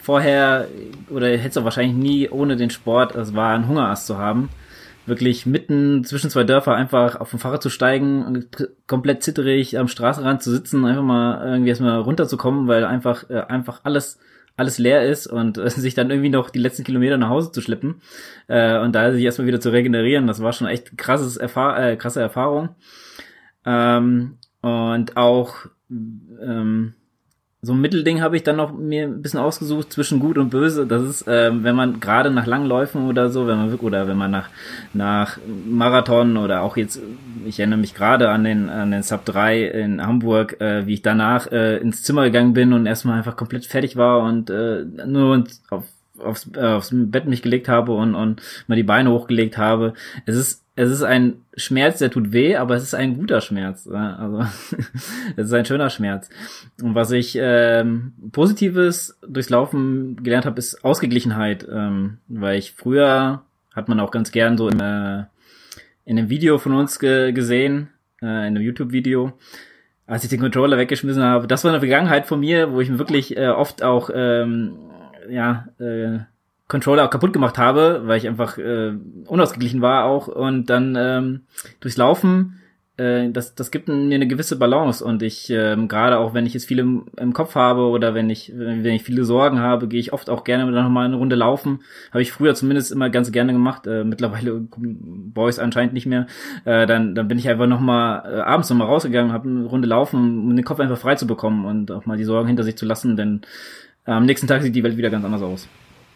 vorher oder hätte es wahrscheinlich nie ohne den Sport, es war ein Hungerast zu haben. Wirklich mitten zwischen zwei Dörfer einfach auf dem Fahrrad zu steigen, komplett zitterig am Straßenrand zu sitzen, einfach mal irgendwie erstmal runterzukommen, weil einfach äh, einfach alles alles leer ist und äh, sich dann irgendwie noch die letzten Kilometer nach Hause zu schleppen äh, und da sich erstmal wieder zu regenerieren, das war schon echt krasses Erfahr äh, krasse Erfahrung. Ähm, und auch ähm, so ein Mittelding habe ich dann noch mir ein bisschen ausgesucht zwischen gut und böse. Das ist, ähm, wenn man gerade nach Langläufen oder so, wenn man oder wenn man nach nach Marathon oder auch jetzt, ich erinnere mich gerade an den an den Sub 3 in Hamburg, äh, wie ich danach äh, ins Zimmer gegangen bin und erstmal einfach komplett fertig war und äh, nur auf aufs, äh, aufs Bett mich gelegt habe und, und mal die Beine hochgelegt habe. Es ist es ist ein Schmerz, der tut weh, aber es ist ein guter Schmerz. Also es ist ein schöner Schmerz. Und was ich ähm, Positives durchs Laufen gelernt habe, ist Ausgeglichenheit, ähm, weil ich früher hat man auch ganz gern so im, äh, in einem Video von uns ge gesehen, äh, in einem YouTube-Video, als ich den Controller weggeschmissen habe. Das war eine Vergangenheit von mir, wo ich mir wirklich äh, oft auch ähm, ja äh, Controller auch kaputt gemacht habe, weil ich einfach äh, unausgeglichen war auch und dann ähm, durchs Laufen äh, das, das gibt mir eine gewisse Balance und ich, ähm, gerade auch wenn ich jetzt viel im, im, Kopf habe oder wenn ich, wenn ich viele Sorgen habe, gehe ich oft auch gerne noch mal eine Runde laufen. Habe ich früher zumindest immer ganz gerne gemacht. Äh, mittlerweile Boys anscheinend nicht mehr. Äh, dann, dann bin ich einfach noch mal äh, abends noch mal rausgegangen, habe eine Runde laufen, um den Kopf einfach frei zu bekommen und auch mal die Sorgen hinter sich zu lassen, denn äh, am nächsten Tag sieht die Welt wieder ganz anders aus.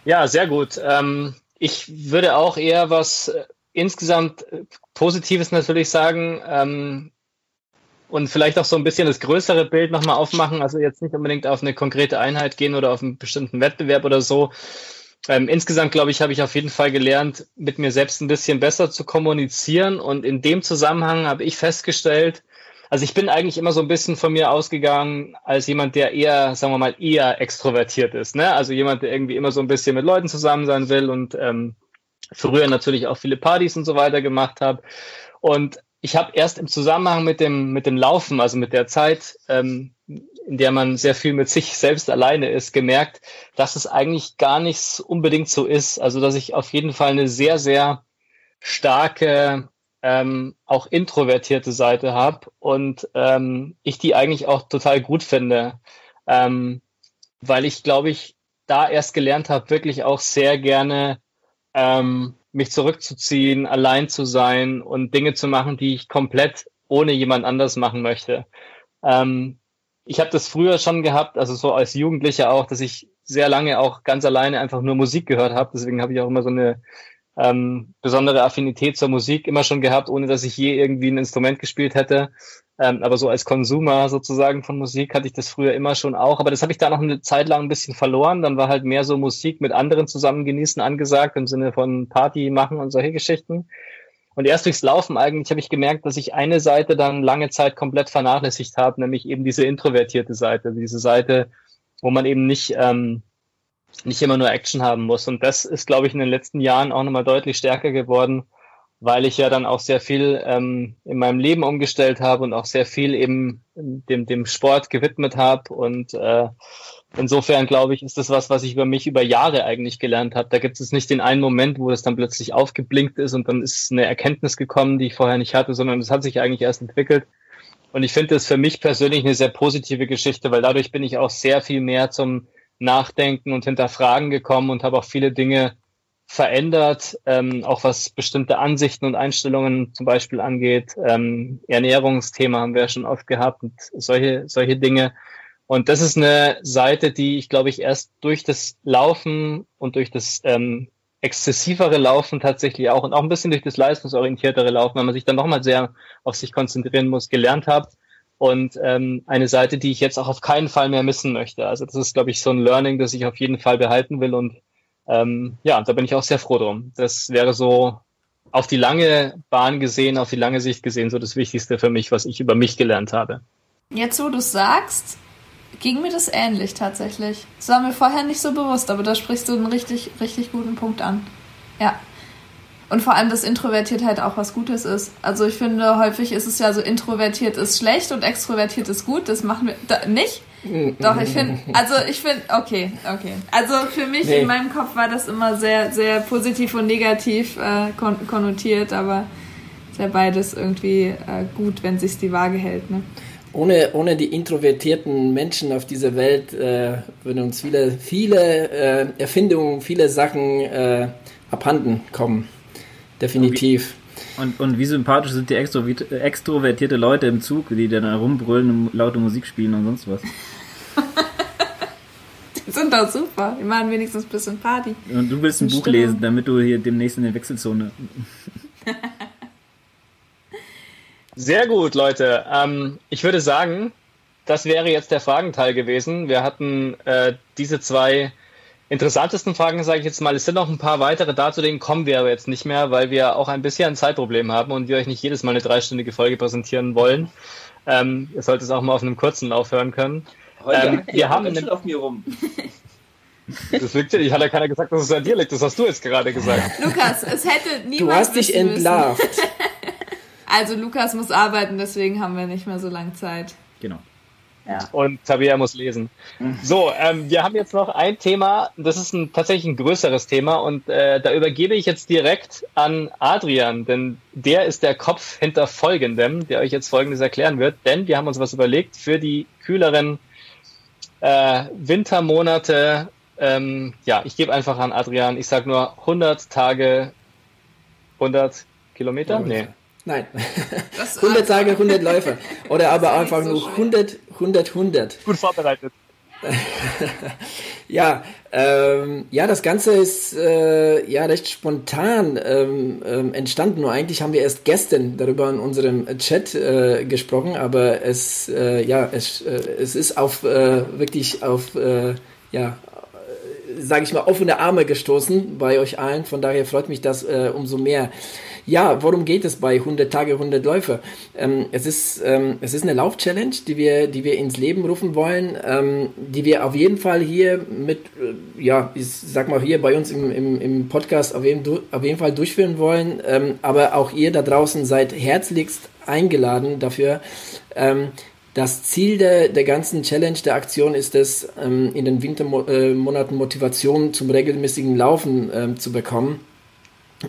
Ja, sehr gut. Ähm, ich würde auch eher was äh, insgesamt äh, Positives natürlich sagen ähm, und vielleicht auch so ein bisschen das größere Bild nochmal aufmachen, also jetzt nicht unbedingt auf eine konkrete Einheit gehen oder auf einen bestimmten Wettbewerb oder so. Ähm, insgesamt, glaube ich, habe ich auf jeden Fall gelernt, mit mir selbst ein bisschen besser zu kommunizieren und in dem Zusammenhang habe ich festgestellt, also ich bin eigentlich immer so ein bisschen von mir ausgegangen als jemand, der eher, sagen wir mal, eher extrovertiert ist. Ne? Also jemand, der irgendwie immer so ein bisschen mit Leuten zusammen sein will und ähm, früher natürlich auch viele Partys und so weiter gemacht habe. Und ich habe erst im Zusammenhang mit dem, mit dem Laufen, also mit der Zeit, ähm, in der man sehr viel mit sich selbst alleine ist, gemerkt, dass es eigentlich gar nicht unbedingt so ist. Also dass ich auf jeden Fall eine sehr, sehr starke, ähm, auch introvertierte Seite habe und ähm, ich die eigentlich auch total gut finde, ähm, weil ich glaube ich da erst gelernt habe, wirklich auch sehr gerne ähm, mich zurückzuziehen, allein zu sein und Dinge zu machen, die ich komplett ohne jemand anders machen möchte. Ähm, ich habe das früher schon gehabt, also so als Jugendlicher auch, dass ich sehr lange auch ganz alleine einfach nur Musik gehört habe. Deswegen habe ich auch immer so eine ähm, besondere Affinität zur Musik immer schon gehabt, ohne dass ich je irgendwie ein Instrument gespielt hätte. Ähm, aber so als Konsumer sozusagen von Musik hatte ich das früher immer schon auch. Aber das habe ich da noch eine Zeit lang ein bisschen verloren. Dann war halt mehr so Musik mit anderen zusammen genießen angesagt im Sinne von Party machen und solche Geschichten. Und erst durchs Laufen eigentlich habe ich gemerkt, dass ich eine Seite dann lange Zeit komplett vernachlässigt habe, nämlich eben diese introvertierte Seite, diese Seite, wo man eben nicht ähm, nicht immer nur Action haben muss. Und das ist, glaube ich, in den letzten Jahren auch nochmal deutlich stärker geworden, weil ich ja dann auch sehr viel ähm, in meinem Leben umgestellt habe und auch sehr viel eben dem, dem Sport gewidmet habe. Und äh, insofern glaube ich, ist das was, was ich über mich über Jahre eigentlich gelernt habe. Da gibt es nicht den einen Moment, wo es dann plötzlich aufgeblinkt ist und dann ist eine Erkenntnis gekommen, die ich vorher nicht hatte, sondern es hat sich eigentlich erst entwickelt. Und ich finde das für mich persönlich eine sehr positive Geschichte, weil dadurch bin ich auch sehr viel mehr zum Nachdenken und Hinterfragen gekommen und habe auch viele Dinge verändert, ähm, auch was bestimmte Ansichten und Einstellungen zum Beispiel angeht. Ähm, Ernährungsthema haben wir ja schon oft gehabt und solche, solche Dinge. Und das ist eine Seite, die ich glaube ich erst durch das Laufen und durch das ähm, exzessivere Laufen tatsächlich auch und auch ein bisschen durch das leistungsorientiertere Laufen, wenn man sich dann nochmal sehr auf sich konzentrieren muss, gelernt habe. Und ähm, eine Seite, die ich jetzt auch auf keinen Fall mehr missen möchte. Also das ist, glaube ich, so ein Learning, das ich auf jeden Fall behalten will und ähm, ja, da bin ich auch sehr froh drum. Das wäre so auf die lange Bahn gesehen, auf die lange Sicht gesehen, so das Wichtigste für mich, was ich über mich gelernt habe. Jetzt, wo du sagst, ging mir das ähnlich tatsächlich. Das war mir vorher nicht so bewusst, aber da sprichst du einen richtig, richtig guten Punkt an. Ja. Und vor allem, dass introvertiert halt auch was Gutes ist. Also ich finde, häufig ist es ja so, introvertiert ist schlecht und extrovertiert ist gut. Das machen wir da, nicht. Doch, ich finde, also ich finde, okay, okay. Also für mich nee. in meinem Kopf war das immer sehr, sehr positiv und negativ äh, kon konnotiert, aber ist ja beides irgendwie äh, gut, wenn sich die Waage hält. Ne? Ohne, ohne die introvertierten Menschen auf dieser Welt äh, würden uns viele, viele äh, Erfindungen, viele Sachen äh, abhanden kommen. Definitiv. Und, und wie sympathisch sind die extrovertierte Leute im Zug, die dann rumbrüllen und laute Musik spielen und sonst was. die sind doch super. Die machen wenigstens ein bisschen Party. Und du willst ein Buch Stimmung. lesen, damit du hier demnächst in der Wechselzone. Sehr gut, Leute. Ähm, ich würde sagen, das wäre jetzt der Fragenteil gewesen. Wir hatten äh, diese zwei interessantesten Fragen, sage ich jetzt mal. Es sind noch ein paar weitere dazu, denen kommen wir aber jetzt nicht mehr, weil wir auch ein bisschen ein Zeitproblem haben und wir euch nicht jedes Mal eine dreistündige Folge präsentieren wollen. Ähm, ihr solltet es auch mal auf einem kurzen Lauf hören können. Holger, ähm, wir haben einen auf mir rum. Das liegt ja, ich hatte ja keiner gesagt, dass es an dir liegt. Das hast du jetzt gerade gesagt. Lukas, es hätte niemand. Du hast dich entlarvt. also Lukas muss arbeiten, deswegen haben wir nicht mehr so lange Zeit. Genau. Ja. Und Tabea muss lesen. So, ähm, wir haben jetzt noch ein Thema, das ist ein, tatsächlich ein größeres Thema und äh, da übergebe ich jetzt direkt an Adrian, denn der ist der Kopf hinter Folgendem, der euch jetzt Folgendes erklären wird, denn wir haben uns was überlegt für die kühleren äh, Wintermonate. Ähm, ja, ich gebe einfach an Adrian, ich sage nur 100 Tage, 100 Kilometer? Nee. Nein. 100 Tage, 100 Läufer. Oder aber einfach so nur 100, 100, 100. Gut vorbereitet. ja, ähm, ja, das Ganze ist äh, ja recht spontan ähm, ähm, entstanden. Nur eigentlich haben wir erst gestern darüber in unserem Chat äh, gesprochen, aber es, äh, ja, es, äh, es ist auf äh, wirklich auf äh, ja, sage ich mal, offene Arme gestoßen bei euch allen. Von daher freut mich das äh, umso mehr. Ja, worum geht es bei 100 Tage, 100 Läufe? Ähm, es, ist, ähm, es ist eine Lauf-Challenge, die wir, die wir ins Leben rufen wollen, ähm, die wir auf jeden Fall hier mit, äh, ja, ich sag mal hier bei uns im, im, im Podcast auf jeden, auf jeden Fall durchführen wollen. Ähm, aber auch ihr da draußen seid herzlichst eingeladen dafür. Ähm, das Ziel der, der ganzen Challenge, der Aktion ist es, ähm, in den Wintermonaten Motivation zum regelmäßigen Laufen ähm, zu bekommen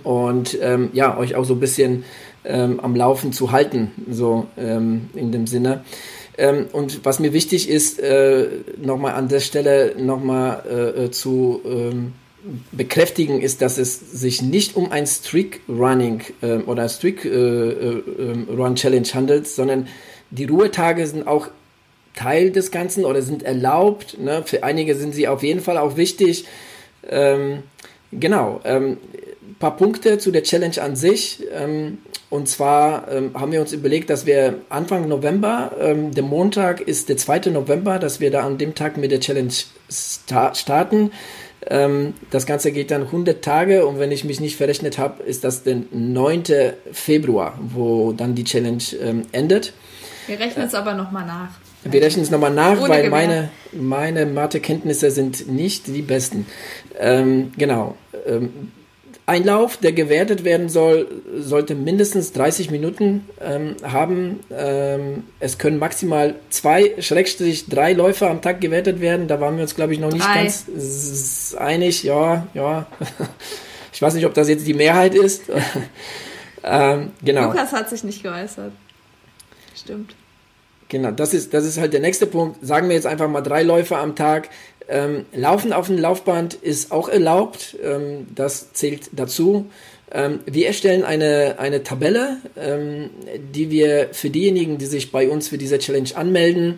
und ähm, ja, euch auch so ein bisschen ähm, am Laufen zu halten, so ähm, in dem Sinne. Ähm, und was mir wichtig ist, äh, nochmal an der Stelle nochmal äh, äh, zu ähm, bekräftigen, ist, dass es sich nicht um ein Streak Running äh, oder Streak äh, ähm, Run Challenge handelt, sondern die Ruhetage sind auch Teil des Ganzen oder sind erlaubt. Ne? Für einige sind sie auf jeden Fall auch wichtig. Ähm, genau. Paar Punkte zu der Challenge an sich. Ähm, und zwar ähm, haben wir uns überlegt, dass wir Anfang November, ähm, der Montag ist der 2. November, dass wir da an dem Tag mit der Challenge sta starten. Das Ganze geht dann 100 Tage und wenn ich mich nicht verrechnet habe, ist das der 9. Februar, wo dann die Challenge endet. Wir rechnen es aber nochmal nach. Wir rechnen es nochmal nach, Ohne weil meine, meine Mathekenntnisse sind nicht die besten. Ähm, genau. Ähm, ein Lauf, der gewertet werden soll, sollte mindestens 30 Minuten ähm, haben. Ähm, es können maximal zwei, Schrägstrich drei Läufe am Tag gewertet werden. Da waren wir uns, glaube ich, noch nicht drei. ganz einig. Ja, ja. Ich weiß nicht, ob das jetzt die Mehrheit ist. ähm, genau. Lukas hat sich nicht geäußert. Stimmt. Genau, das ist, das ist halt der nächste Punkt. Sagen wir jetzt einfach mal drei Läufe am Tag. Ähm, Laufen auf dem Laufband ist auch erlaubt. Ähm, das zählt dazu. Ähm, wir erstellen eine, eine Tabelle, ähm, die wir für diejenigen, die sich bei uns für diese Challenge anmelden,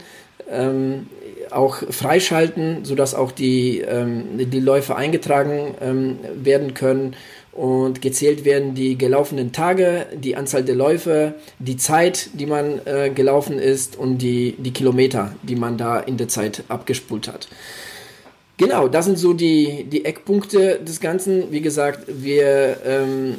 ähm, auch freischalten, sodass auch die, ähm, die Läufe eingetragen werden können und gezählt werden die gelaufenen Tage, die Anzahl der Läufe, die Zeit, die man äh, gelaufen ist und die, die Kilometer, die man da in der Zeit abgespult hat. Genau, das sind so die, die Eckpunkte des Ganzen. Wie gesagt, wir ähm,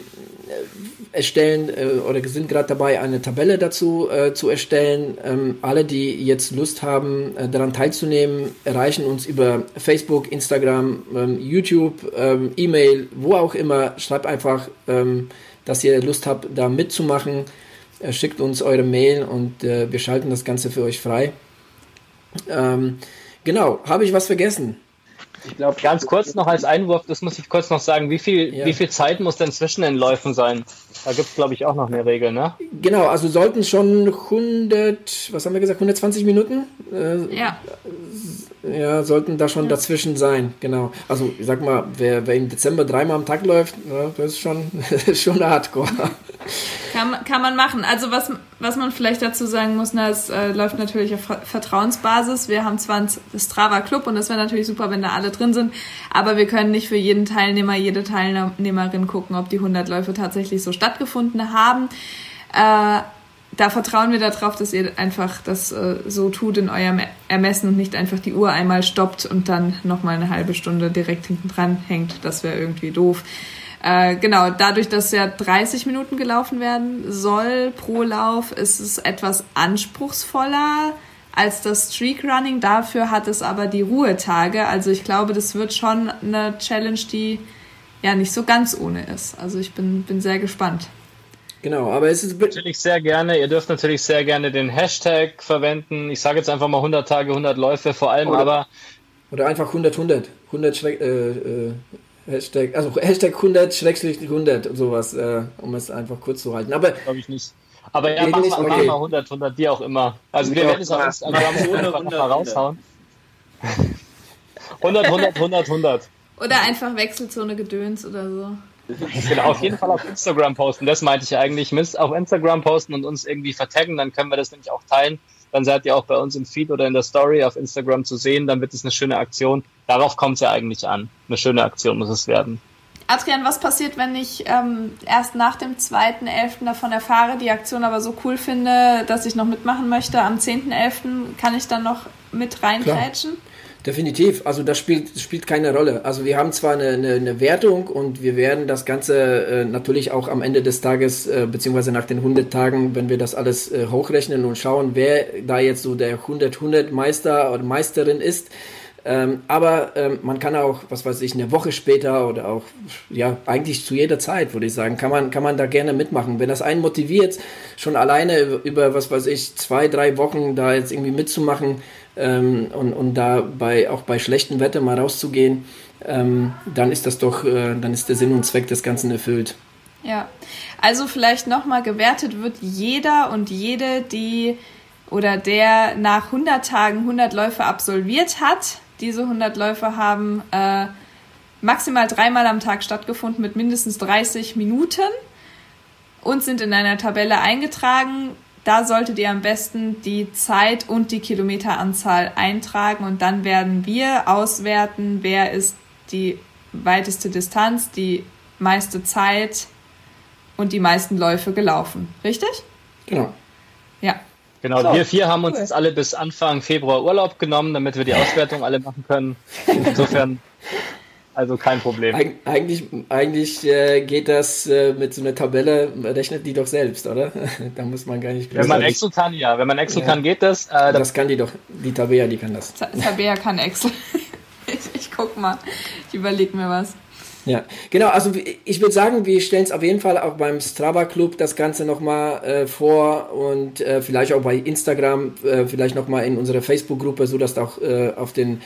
erstellen äh, oder sind gerade dabei, eine Tabelle dazu äh, zu erstellen. Ähm, alle, die jetzt Lust haben, äh, daran teilzunehmen, erreichen uns über Facebook, Instagram, ähm, YouTube, ähm, E-Mail, wo auch immer. Schreibt einfach, ähm, dass ihr Lust habt, da mitzumachen. Äh, schickt uns eure Mail und äh, wir schalten das Ganze für euch frei. Ähm, genau, habe ich was vergessen? Ich glaube, ganz kurz noch als Einwurf, das muss ich kurz noch sagen, wie viel, ja. wie viel Zeit muss denn zwischen den Läufen sein? Da gibt es, glaube ich, auch noch eine Regel, ne? Genau, also sollten schon 100, was haben wir gesagt, 120 Minuten? Äh, ja. Ja, sollten da schon ja. dazwischen sein, genau. Also, ich sag mal, wer, wer im Dezember dreimal am Tag läuft, ja, das ist schon, schon hardcore. Kann, kann man machen. Also, was, was man vielleicht dazu sagen muss, na, es äh, läuft natürlich auf Vertrauensbasis. Wir haben zwar das Strava Club und das wäre natürlich super, wenn da alle drin sind, aber wir können nicht für jeden Teilnehmer, jede Teilnehmerin gucken, ob die 100 Läufe tatsächlich so stattgefunden haben. Äh, da vertrauen wir darauf, dass ihr einfach das äh, so tut in eurem Ermessen und nicht einfach die Uhr einmal stoppt und dann nochmal eine halbe Stunde direkt hinten dran hängt. Das wäre irgendwie doof. Äh, genau, dadurch, dass ja 30 Minuten gelaufen werden soll pro Lauf, ist es etwas anspruchsvoller als das Streak Running. Dafür hat es aber die Ruhetage. Also ich glaube, das wird schon eine Challenge, die ja nicht so ganz ohne ist. Also ich bin, bin sehr gespannt. Genau, aber es ist natürlich sehr gerne. Ihr dürft natürlich sehr gerne den Hashtag verwenden. Ich sage jetzt einfach mal 100 Tage, 100 Läufe, vor allem oder, aber oder einfach 100 100 100 äh, äh, Hashtag also Hashtag 100 Schrägstrich 100 sowas, äh, um es einfach kurz zu halten. Aber glaube ich nicht. Aber ja, mach, nicht, mal, okay. mach mal 100 100 wie auch immer. Also wir werden es auf Instagram ohne mal raushauen. 100 100 100 100. Oder einfach Wechselzone Gedöns oder so. Genau, auf jeden Fall auf Instagram posten. Das meinte ich eigentlich. Müsst auf Instagram posten und uns irgendwie vertaggen, dann können wir das nämlich auch teilen. Dann seid ihr auch bei uns im Feed oder in der Story auf Instagram zu sehen. Dann wird es eine schöne Aktion. Darauf kommt es ja eigentlich an. Eine schöne Aktion muss es werden. Adrian, was passiert, wenn ich ähm, erst nach dem 2.11. davon erfahre, die Aktion aber so cool finde, dass ich noch mitmachen möchte? Am 10.11. kann ich dann noch mit reingrätschen? Definitiv, also das spielt, spielt keine Rolle. Also wir haben zwar eine, eine, eine Wertung und wir werden das Ganze äh, natürlich auch am Ende des Tages, äh, beziehungsweise nach den 100 Tagen, wenn wir das alles äh, hochrechnen und schauen, wer da jetzt so der 100-100 Meister oder Meisterin ist, ähm, aber ähm, man kann auch, was weiß ich, eine Woche später oder auch, ja, eigentlich zu jeder Zeit, würde ich sagen, kann man, kann man da gerne mitmachen. Wenn das einen motiviert, schon alleine über was weiß ich, zwei, drei Wochen da jetzt irgendwie mitzumachen ähm, und, und da bei, auch bei schlechtem Wetter mal rauszugehen, ähm, dann ist das doch, äh, dann ist der Sinn und Zweck des Ganzen erfüllt. Ja, also vielleicht nochmal gewertet wird jeder und jede, die oder der nach 100 Tagen 100 Läufe absolviert hat, diese 100 Läufe haben äh, maximal dreimal am Tag stattgefunden mit mindestens 30 Minuten und sind in einer Tabelle eingetragen. Da solltet ihr am besten die Zeit und die Kilometeranzahl eintragen und dann werden wir auswerten, wer ist die weiteste Distanz, die meiste Zeit und die meisten Läufe gelaufen. Richtig? Genau. Ja. Genau, so, wir vier haben uns cool. jetzt alle bis Anfang Februar Urlaub genommen, damit wir die Auswertung alle machen können. Insofern, also kein Problem. Eig eigentlich eigentlich äh, geht das äh, mit so einer Tabelle, rechnet die doch selbst, oder? da muss man gar nicht. Wenn man Excel kann, ja. Wenn man Excel ja. kann, geht das. Äh, das kann die doch. Die Tabea, die kann das. Tabea kann Excel. ich, ich guck mal. Ich überlege mir was. Ja, genau. Also ich würde sagen, wir stellen es auf jeden Fall auch beim Strava Club das Ganze nochmal äh, vor und äh, vielleicht auch bei Instagram, äh, vielleicht nochmal in unserer Facebook-Gruppe, so dass auch äh, auf den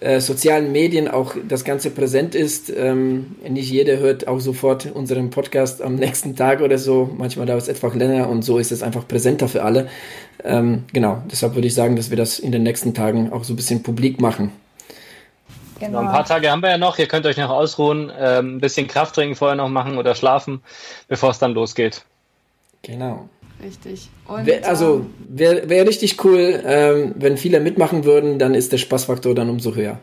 äh, sozialen Medien auch das Ganze präsent ist. Ähm, nicht jeder hört auch sofort unseren Podcast am nächsten Tag oder so. Manchmal dauert es etwas länger und so ist es einfach präsenter für alle. Ähm, genau, deshalb würde ich sagen, dass wir das in den nächsten Tagen auch so ein bisschen publik machen. Genau. ein paar Tage haben wir ja noch. Ihr könnt euch noch ausruhen, ähm, ein bisschen Krafttraining vorher noch machen oder schlafen, bevor es dann losgeht. Genau. Richtig. Und, wär, also ähm, wäre wär richtig cool, ähm, wenn viele mitmachen würden, dann ist der Spaßfaktor dann umso höher.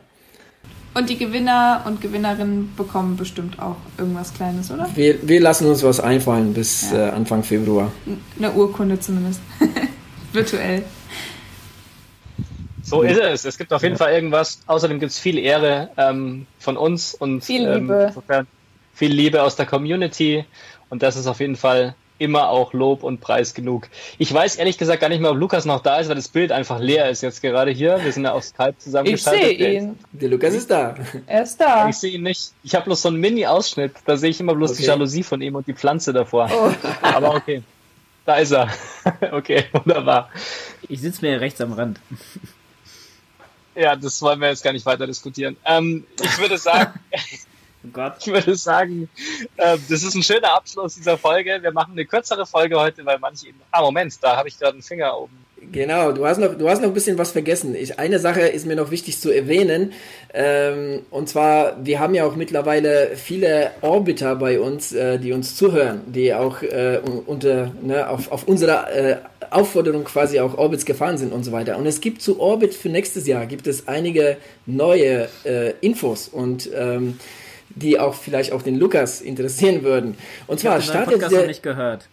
Und die Gewinner und Gewinnerinnen bekommen bestimmt auch irgendwas Kleines, oder? Wir, wir lassen uns was einfallen bis ja. äh, Anfang Februar. Eine Urkunde zumindest. Virtuell. So ist es. Es gibt auf jeden Fall irgendwas. Außerdem gibt es viel Ehre ähm, von uns und viel ähm, Liebe. Ähm, viel Liebe aus der Community. Und das ist auf jeden Fall immer auch Lob und Preis genug. Ich weiß ehrlich gesagt gar nicht mehr, ob Lukas noch da ist, weil das Bild einfach leer ist jetzt gerade hier. Wir sind ja auf Skype zusammengeschaltet. Ich sehe ihn. Der Lukas ist da. Er ist da. Ich sehe ihn nicht. Ich habe bloß so einen Mini-Ausschnitt. Da sehe ich immer bloß okay. die Jalousie von ihm und die Pflanze davor. Oh. Aber okay. Da ist er. okay, wunderbar. Ich sitze mir rechts am Rand. Ja, das wollen wir jetzt gar nicht weiter diskutieren. Ähm, ich würde sagen, oh Gott. ich würde sagen, äh, das ist ein schöner Abschluss dieser Folge. Wir machen eine kürzere Folge heute, weil manche eben. Ah, Moment, da habe ich gerade einen Finger oben. Genau, du hast noch, du hast noch ein bisschen was vergessen. Ich, eine Sache ist mir noch wichtig zu erwähnen. Ähm, und zwar, wir haben ja auch mittlerweile viele Orbiter bei uns, äh, die uns zuhören, die auch äh, unter, ne, auf, auf unserer äh, Aufforderung quasi auch Orbits gefahren sind und so weiter. Und es gibt zu Orbit für nächstes Jahr gibt es einige neue äh, Infos und ähm, die auch vielleicht auch den Lukas interessieren würden. Und zwar ich startet der, noch nicht gehört.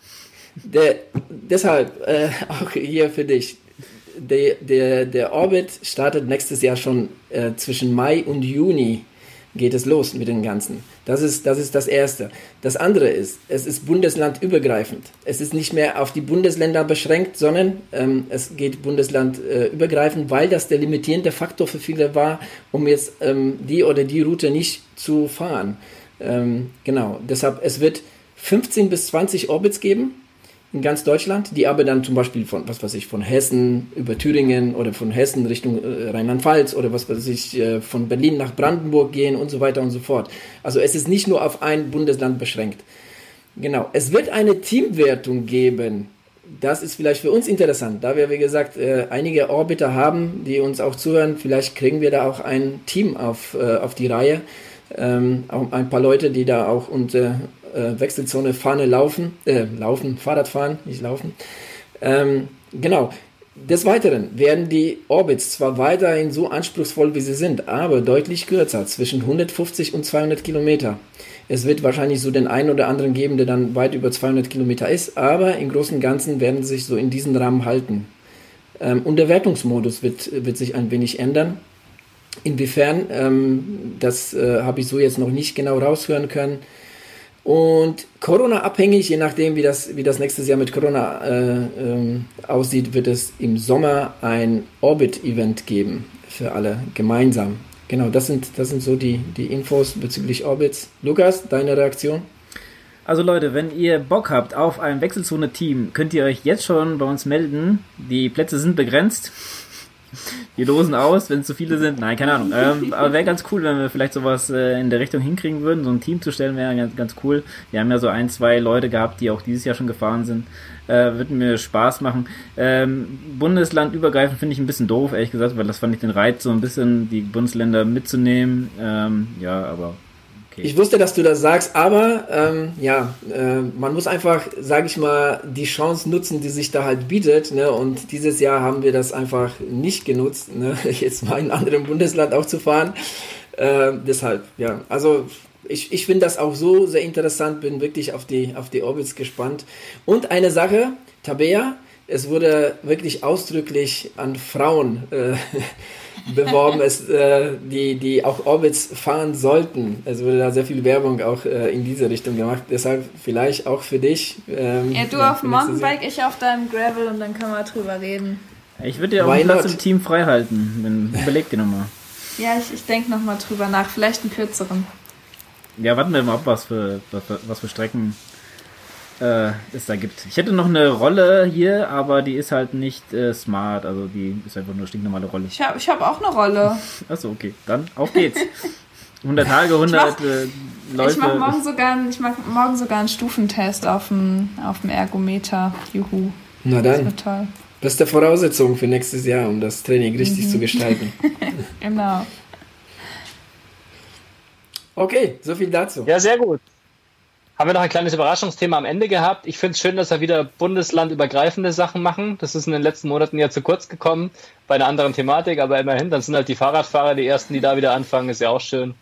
Der, deshalb äh, auch hier für dich. Der, der, der Orbit startet nächstes Jahr schon äh, zwischen Mai und Juni geht es los mit dem Ganzen. Das ist, das ist das Erste. Das andere ist, es ist bundeslandübergreifend. Es ist nicht mehr auf die Bundesländer beschränkt, sondern ähm, es geht bundeslandübergreifend, äh, weil das der limitierende Faktor für viele war, um jetzt ähm, die oder die Route nicht zu fahren. Ähm, genau, deshalb, es wird 15 bis 20 Orbits geben in ganz Deutschland, die aber dann zum Beispiel von, was weiß ich, von Hessen über Thüringen oder von Hessen Richtung äh, Rheinland-Pfalz oder was weiß ich, äh, von Berlin nach Brandenburg gehen und so weiter und so fort. Also es ist nicht nur auf ein Bundesland beschränkt. Genau. Es wird eine Teamwertung geben. Das ist vielleicht für uns interessant, da wir, wie gesagt, äh, einige Orbiter haben, die uns auch zuhören. Vielleicht kriegen wir da auch ein Team auf, äh, auf die Reihe. Ähm, auch ein paar Leute, die da auch unter äh, Wechselzone Fahne laufen, äh, laufen, Fahrrad fahren, nicht laufen. Ähm, genau. Des Weiteren werden die Orbits zwar weiterhin so anspruchsvoll wie sie sind, aber deutlich kürzer, zwischen 150 und 200 Kilometer. Es wird wahrscheinlich so den einen oder anderen geben, der dann weit über 200 Kilometer ist, aber im Großen und Ganzen werden sie sich so in diesen Rahmen halten. Ähm, und der Wertungsmodus wird, wird sich ein wenig ändern. Inwiefern, ähm, das äh, habe ich so jetzt noch nicht genau raushören können. Und Corona-abhängig, je nachdem, wie das, wie das nächstes Jahr mit Corona äh, ähm, aussieht, wird es im Sommer ein Orbit-Event geben für alle gemeinsam. Genau, das sind, das sind so die, die Infos bezüglich Orbits. Lukas, deine Reaktion? Also Leute, wenn ihr Bock habt auf ein Wechselzone-Team, könnt ihr euch jetzt schon bei uns melden. Die Plätze sind begrenzt. Die losen aus, wenn es zu viele sind. Nein, keine Ahnung. Ähm, aber wäre ganz cool, wenn wir vielleicht sowas äh, in der Richtung hinkriegen würden. So ein Team zu stellen wäre ganz, ganz cool. Wir haben ja so ein, zwei Leute gehabt, die auch dieses Jahr schon gefahren sind. Äh, würde mir Spaß machen. Ähm, Bundeslandübergreifend finde ich ein bisschen doof, ehrlich gesagt, weil das fand ich den Reiz, so ein bisschen die Bundesländer mitzunehmen. Ähm, ja, aber Okay. Ich wusste, dass du das sagst, aber ähm, ja, äh, man muss einfach, sage ich mal, die Chance nutzen, die sich da halt bietet. Ne? Und dieses Jahr haben wir das einfach nicht genutzt, ne? jetzt mal in einem anderen Bundesland auch zu fahren. Äh, deshalb, ja, also ich, ich finde das auch so sehr interessant, bin wirklich auf die, auf die Orbits gespannt. Und eine Sache, Tabea, es wurde wirklich ausdrücklich an Frauen äh, beworben, es, äh, die, die auch Orbits fahren sollten. Es wurde da sehr viel Werbung auch äh, in diese Richtung gemacht. Deshalb vielleicht auch für dich. Ähm, ja, du ja, auf dem Mountainbike, ich auf deinem Gravel und dann können wir drüber reden. Ich würde dir auch einen Platz im Team frei halten. Überleg dir nochmal. Ja, ich, ich denke nochmal drüber nach. Vielleicht einen kürzeren. Ja, warten wir mal ab, was für, was, was für Strecken äh, es da gibt. Ich hätte noch eine Rolle hier, aber die ist halt nicht äh, smart, also die ist einfach nur eine stinknormale Rolle. Ich habe ich hab auch eine Rolle. Achso, okay, dann auf geht's. 100 Tage, 100 ich mach, äh, Läufe. Ich mache morgen, sogar, mach morgen sogar einen Stufentest auf dem, auf dem Ergometer. Juhu. Na dann. Das wird toll. Beste Voraussetzung für nächstes Jahr, um das Training richtig mhm. zu gestalten. genau. Okay, so viel dazu. Ja, sehr gut haben wir noch ein kleines Überraschungsthema am Ende gehabt. Ich finde es schön, dass wir wieder bundeslandübergreifende Sachen machen. Das ist in den letzten Monaten ja zu kurz gekommen bei einer anderen Thematik, aber immerhin, dann sind halt die Fahrradfahrer die ersten, die da wieder anfangen, ist ja auch schön.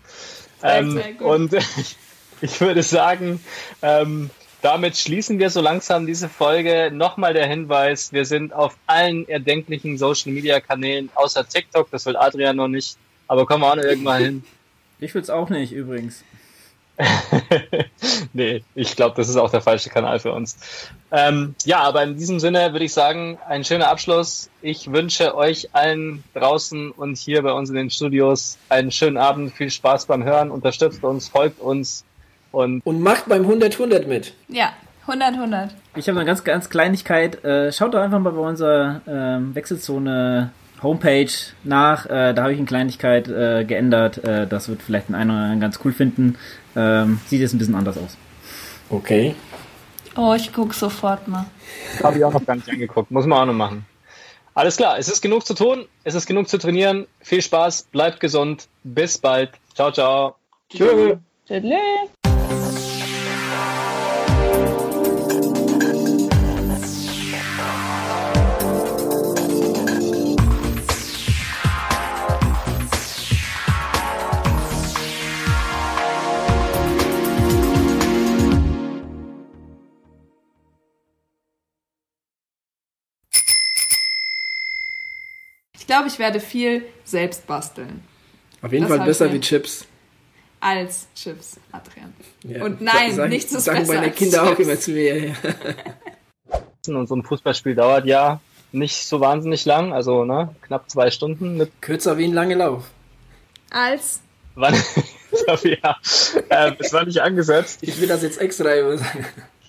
Ähm, und ich würde sagen, ähm, damit schließen wir so langsam diese Folge. Nochmal der Hinweis, wir sind auf allen erdenklichen Social Media Kanälen, außer TikTok, das will Adrian noch nicht, aber kommen wir auch noch irgendwann hin. Ich will es auch nicht, übrigens. nee, ich glaube, das ist auch der falsche Kanal für uns. Ähm, ja, aber in diesem Sinne würde ich sagen, ein schöner Abschluss. Ich wünsche euch allen draußen und hier bei uns in den Studios einen schönen Abend, viel Spaß beim Hören, unterstützt uns, folgt uns und, und macht beim 100-100 mit. Ja, 100, 100. Ich habe eine ganz, ganz Kleinigkeit. Äh, schaut doch einfach mal bei unserer ähm, Wechselzone Homepage nach. Äh, da habe ich eine Kleinigkeit äh, geändert. Äh, das wird vielleicht ein einer ganz cool finden. Ähm, sieht jetzt ein bisschen anders aus. Okay. Oh, ich gucke sofort mal. Habe ich auch noch gar nicht angeguckt. Muss man auch noch machen. Alles klar, es ist genug zu tun, es ist genug zu trainieren. Viel Spaß, bleibt gesund. Bis bald. Ciao, ciao. Tschüss. Tschüss. Glaube, ich werde viel selbst basteln. Auf jeden das Fall besser wie Chips. Als Chips, Adrian. Ja, Und nein, sagen, nichts ist sagen besser meine Kinder auch immer zu mir. Ja. Und so ein Fußballspiel dauert ja nicht so wahnsinnig lang, also ne, knapp zwei Stunden. Mit Kürzer wie ein langer Lauf. Als? Wann? ja, äh, es war nicht angesetzt. Ich will das jetzt extra sagen.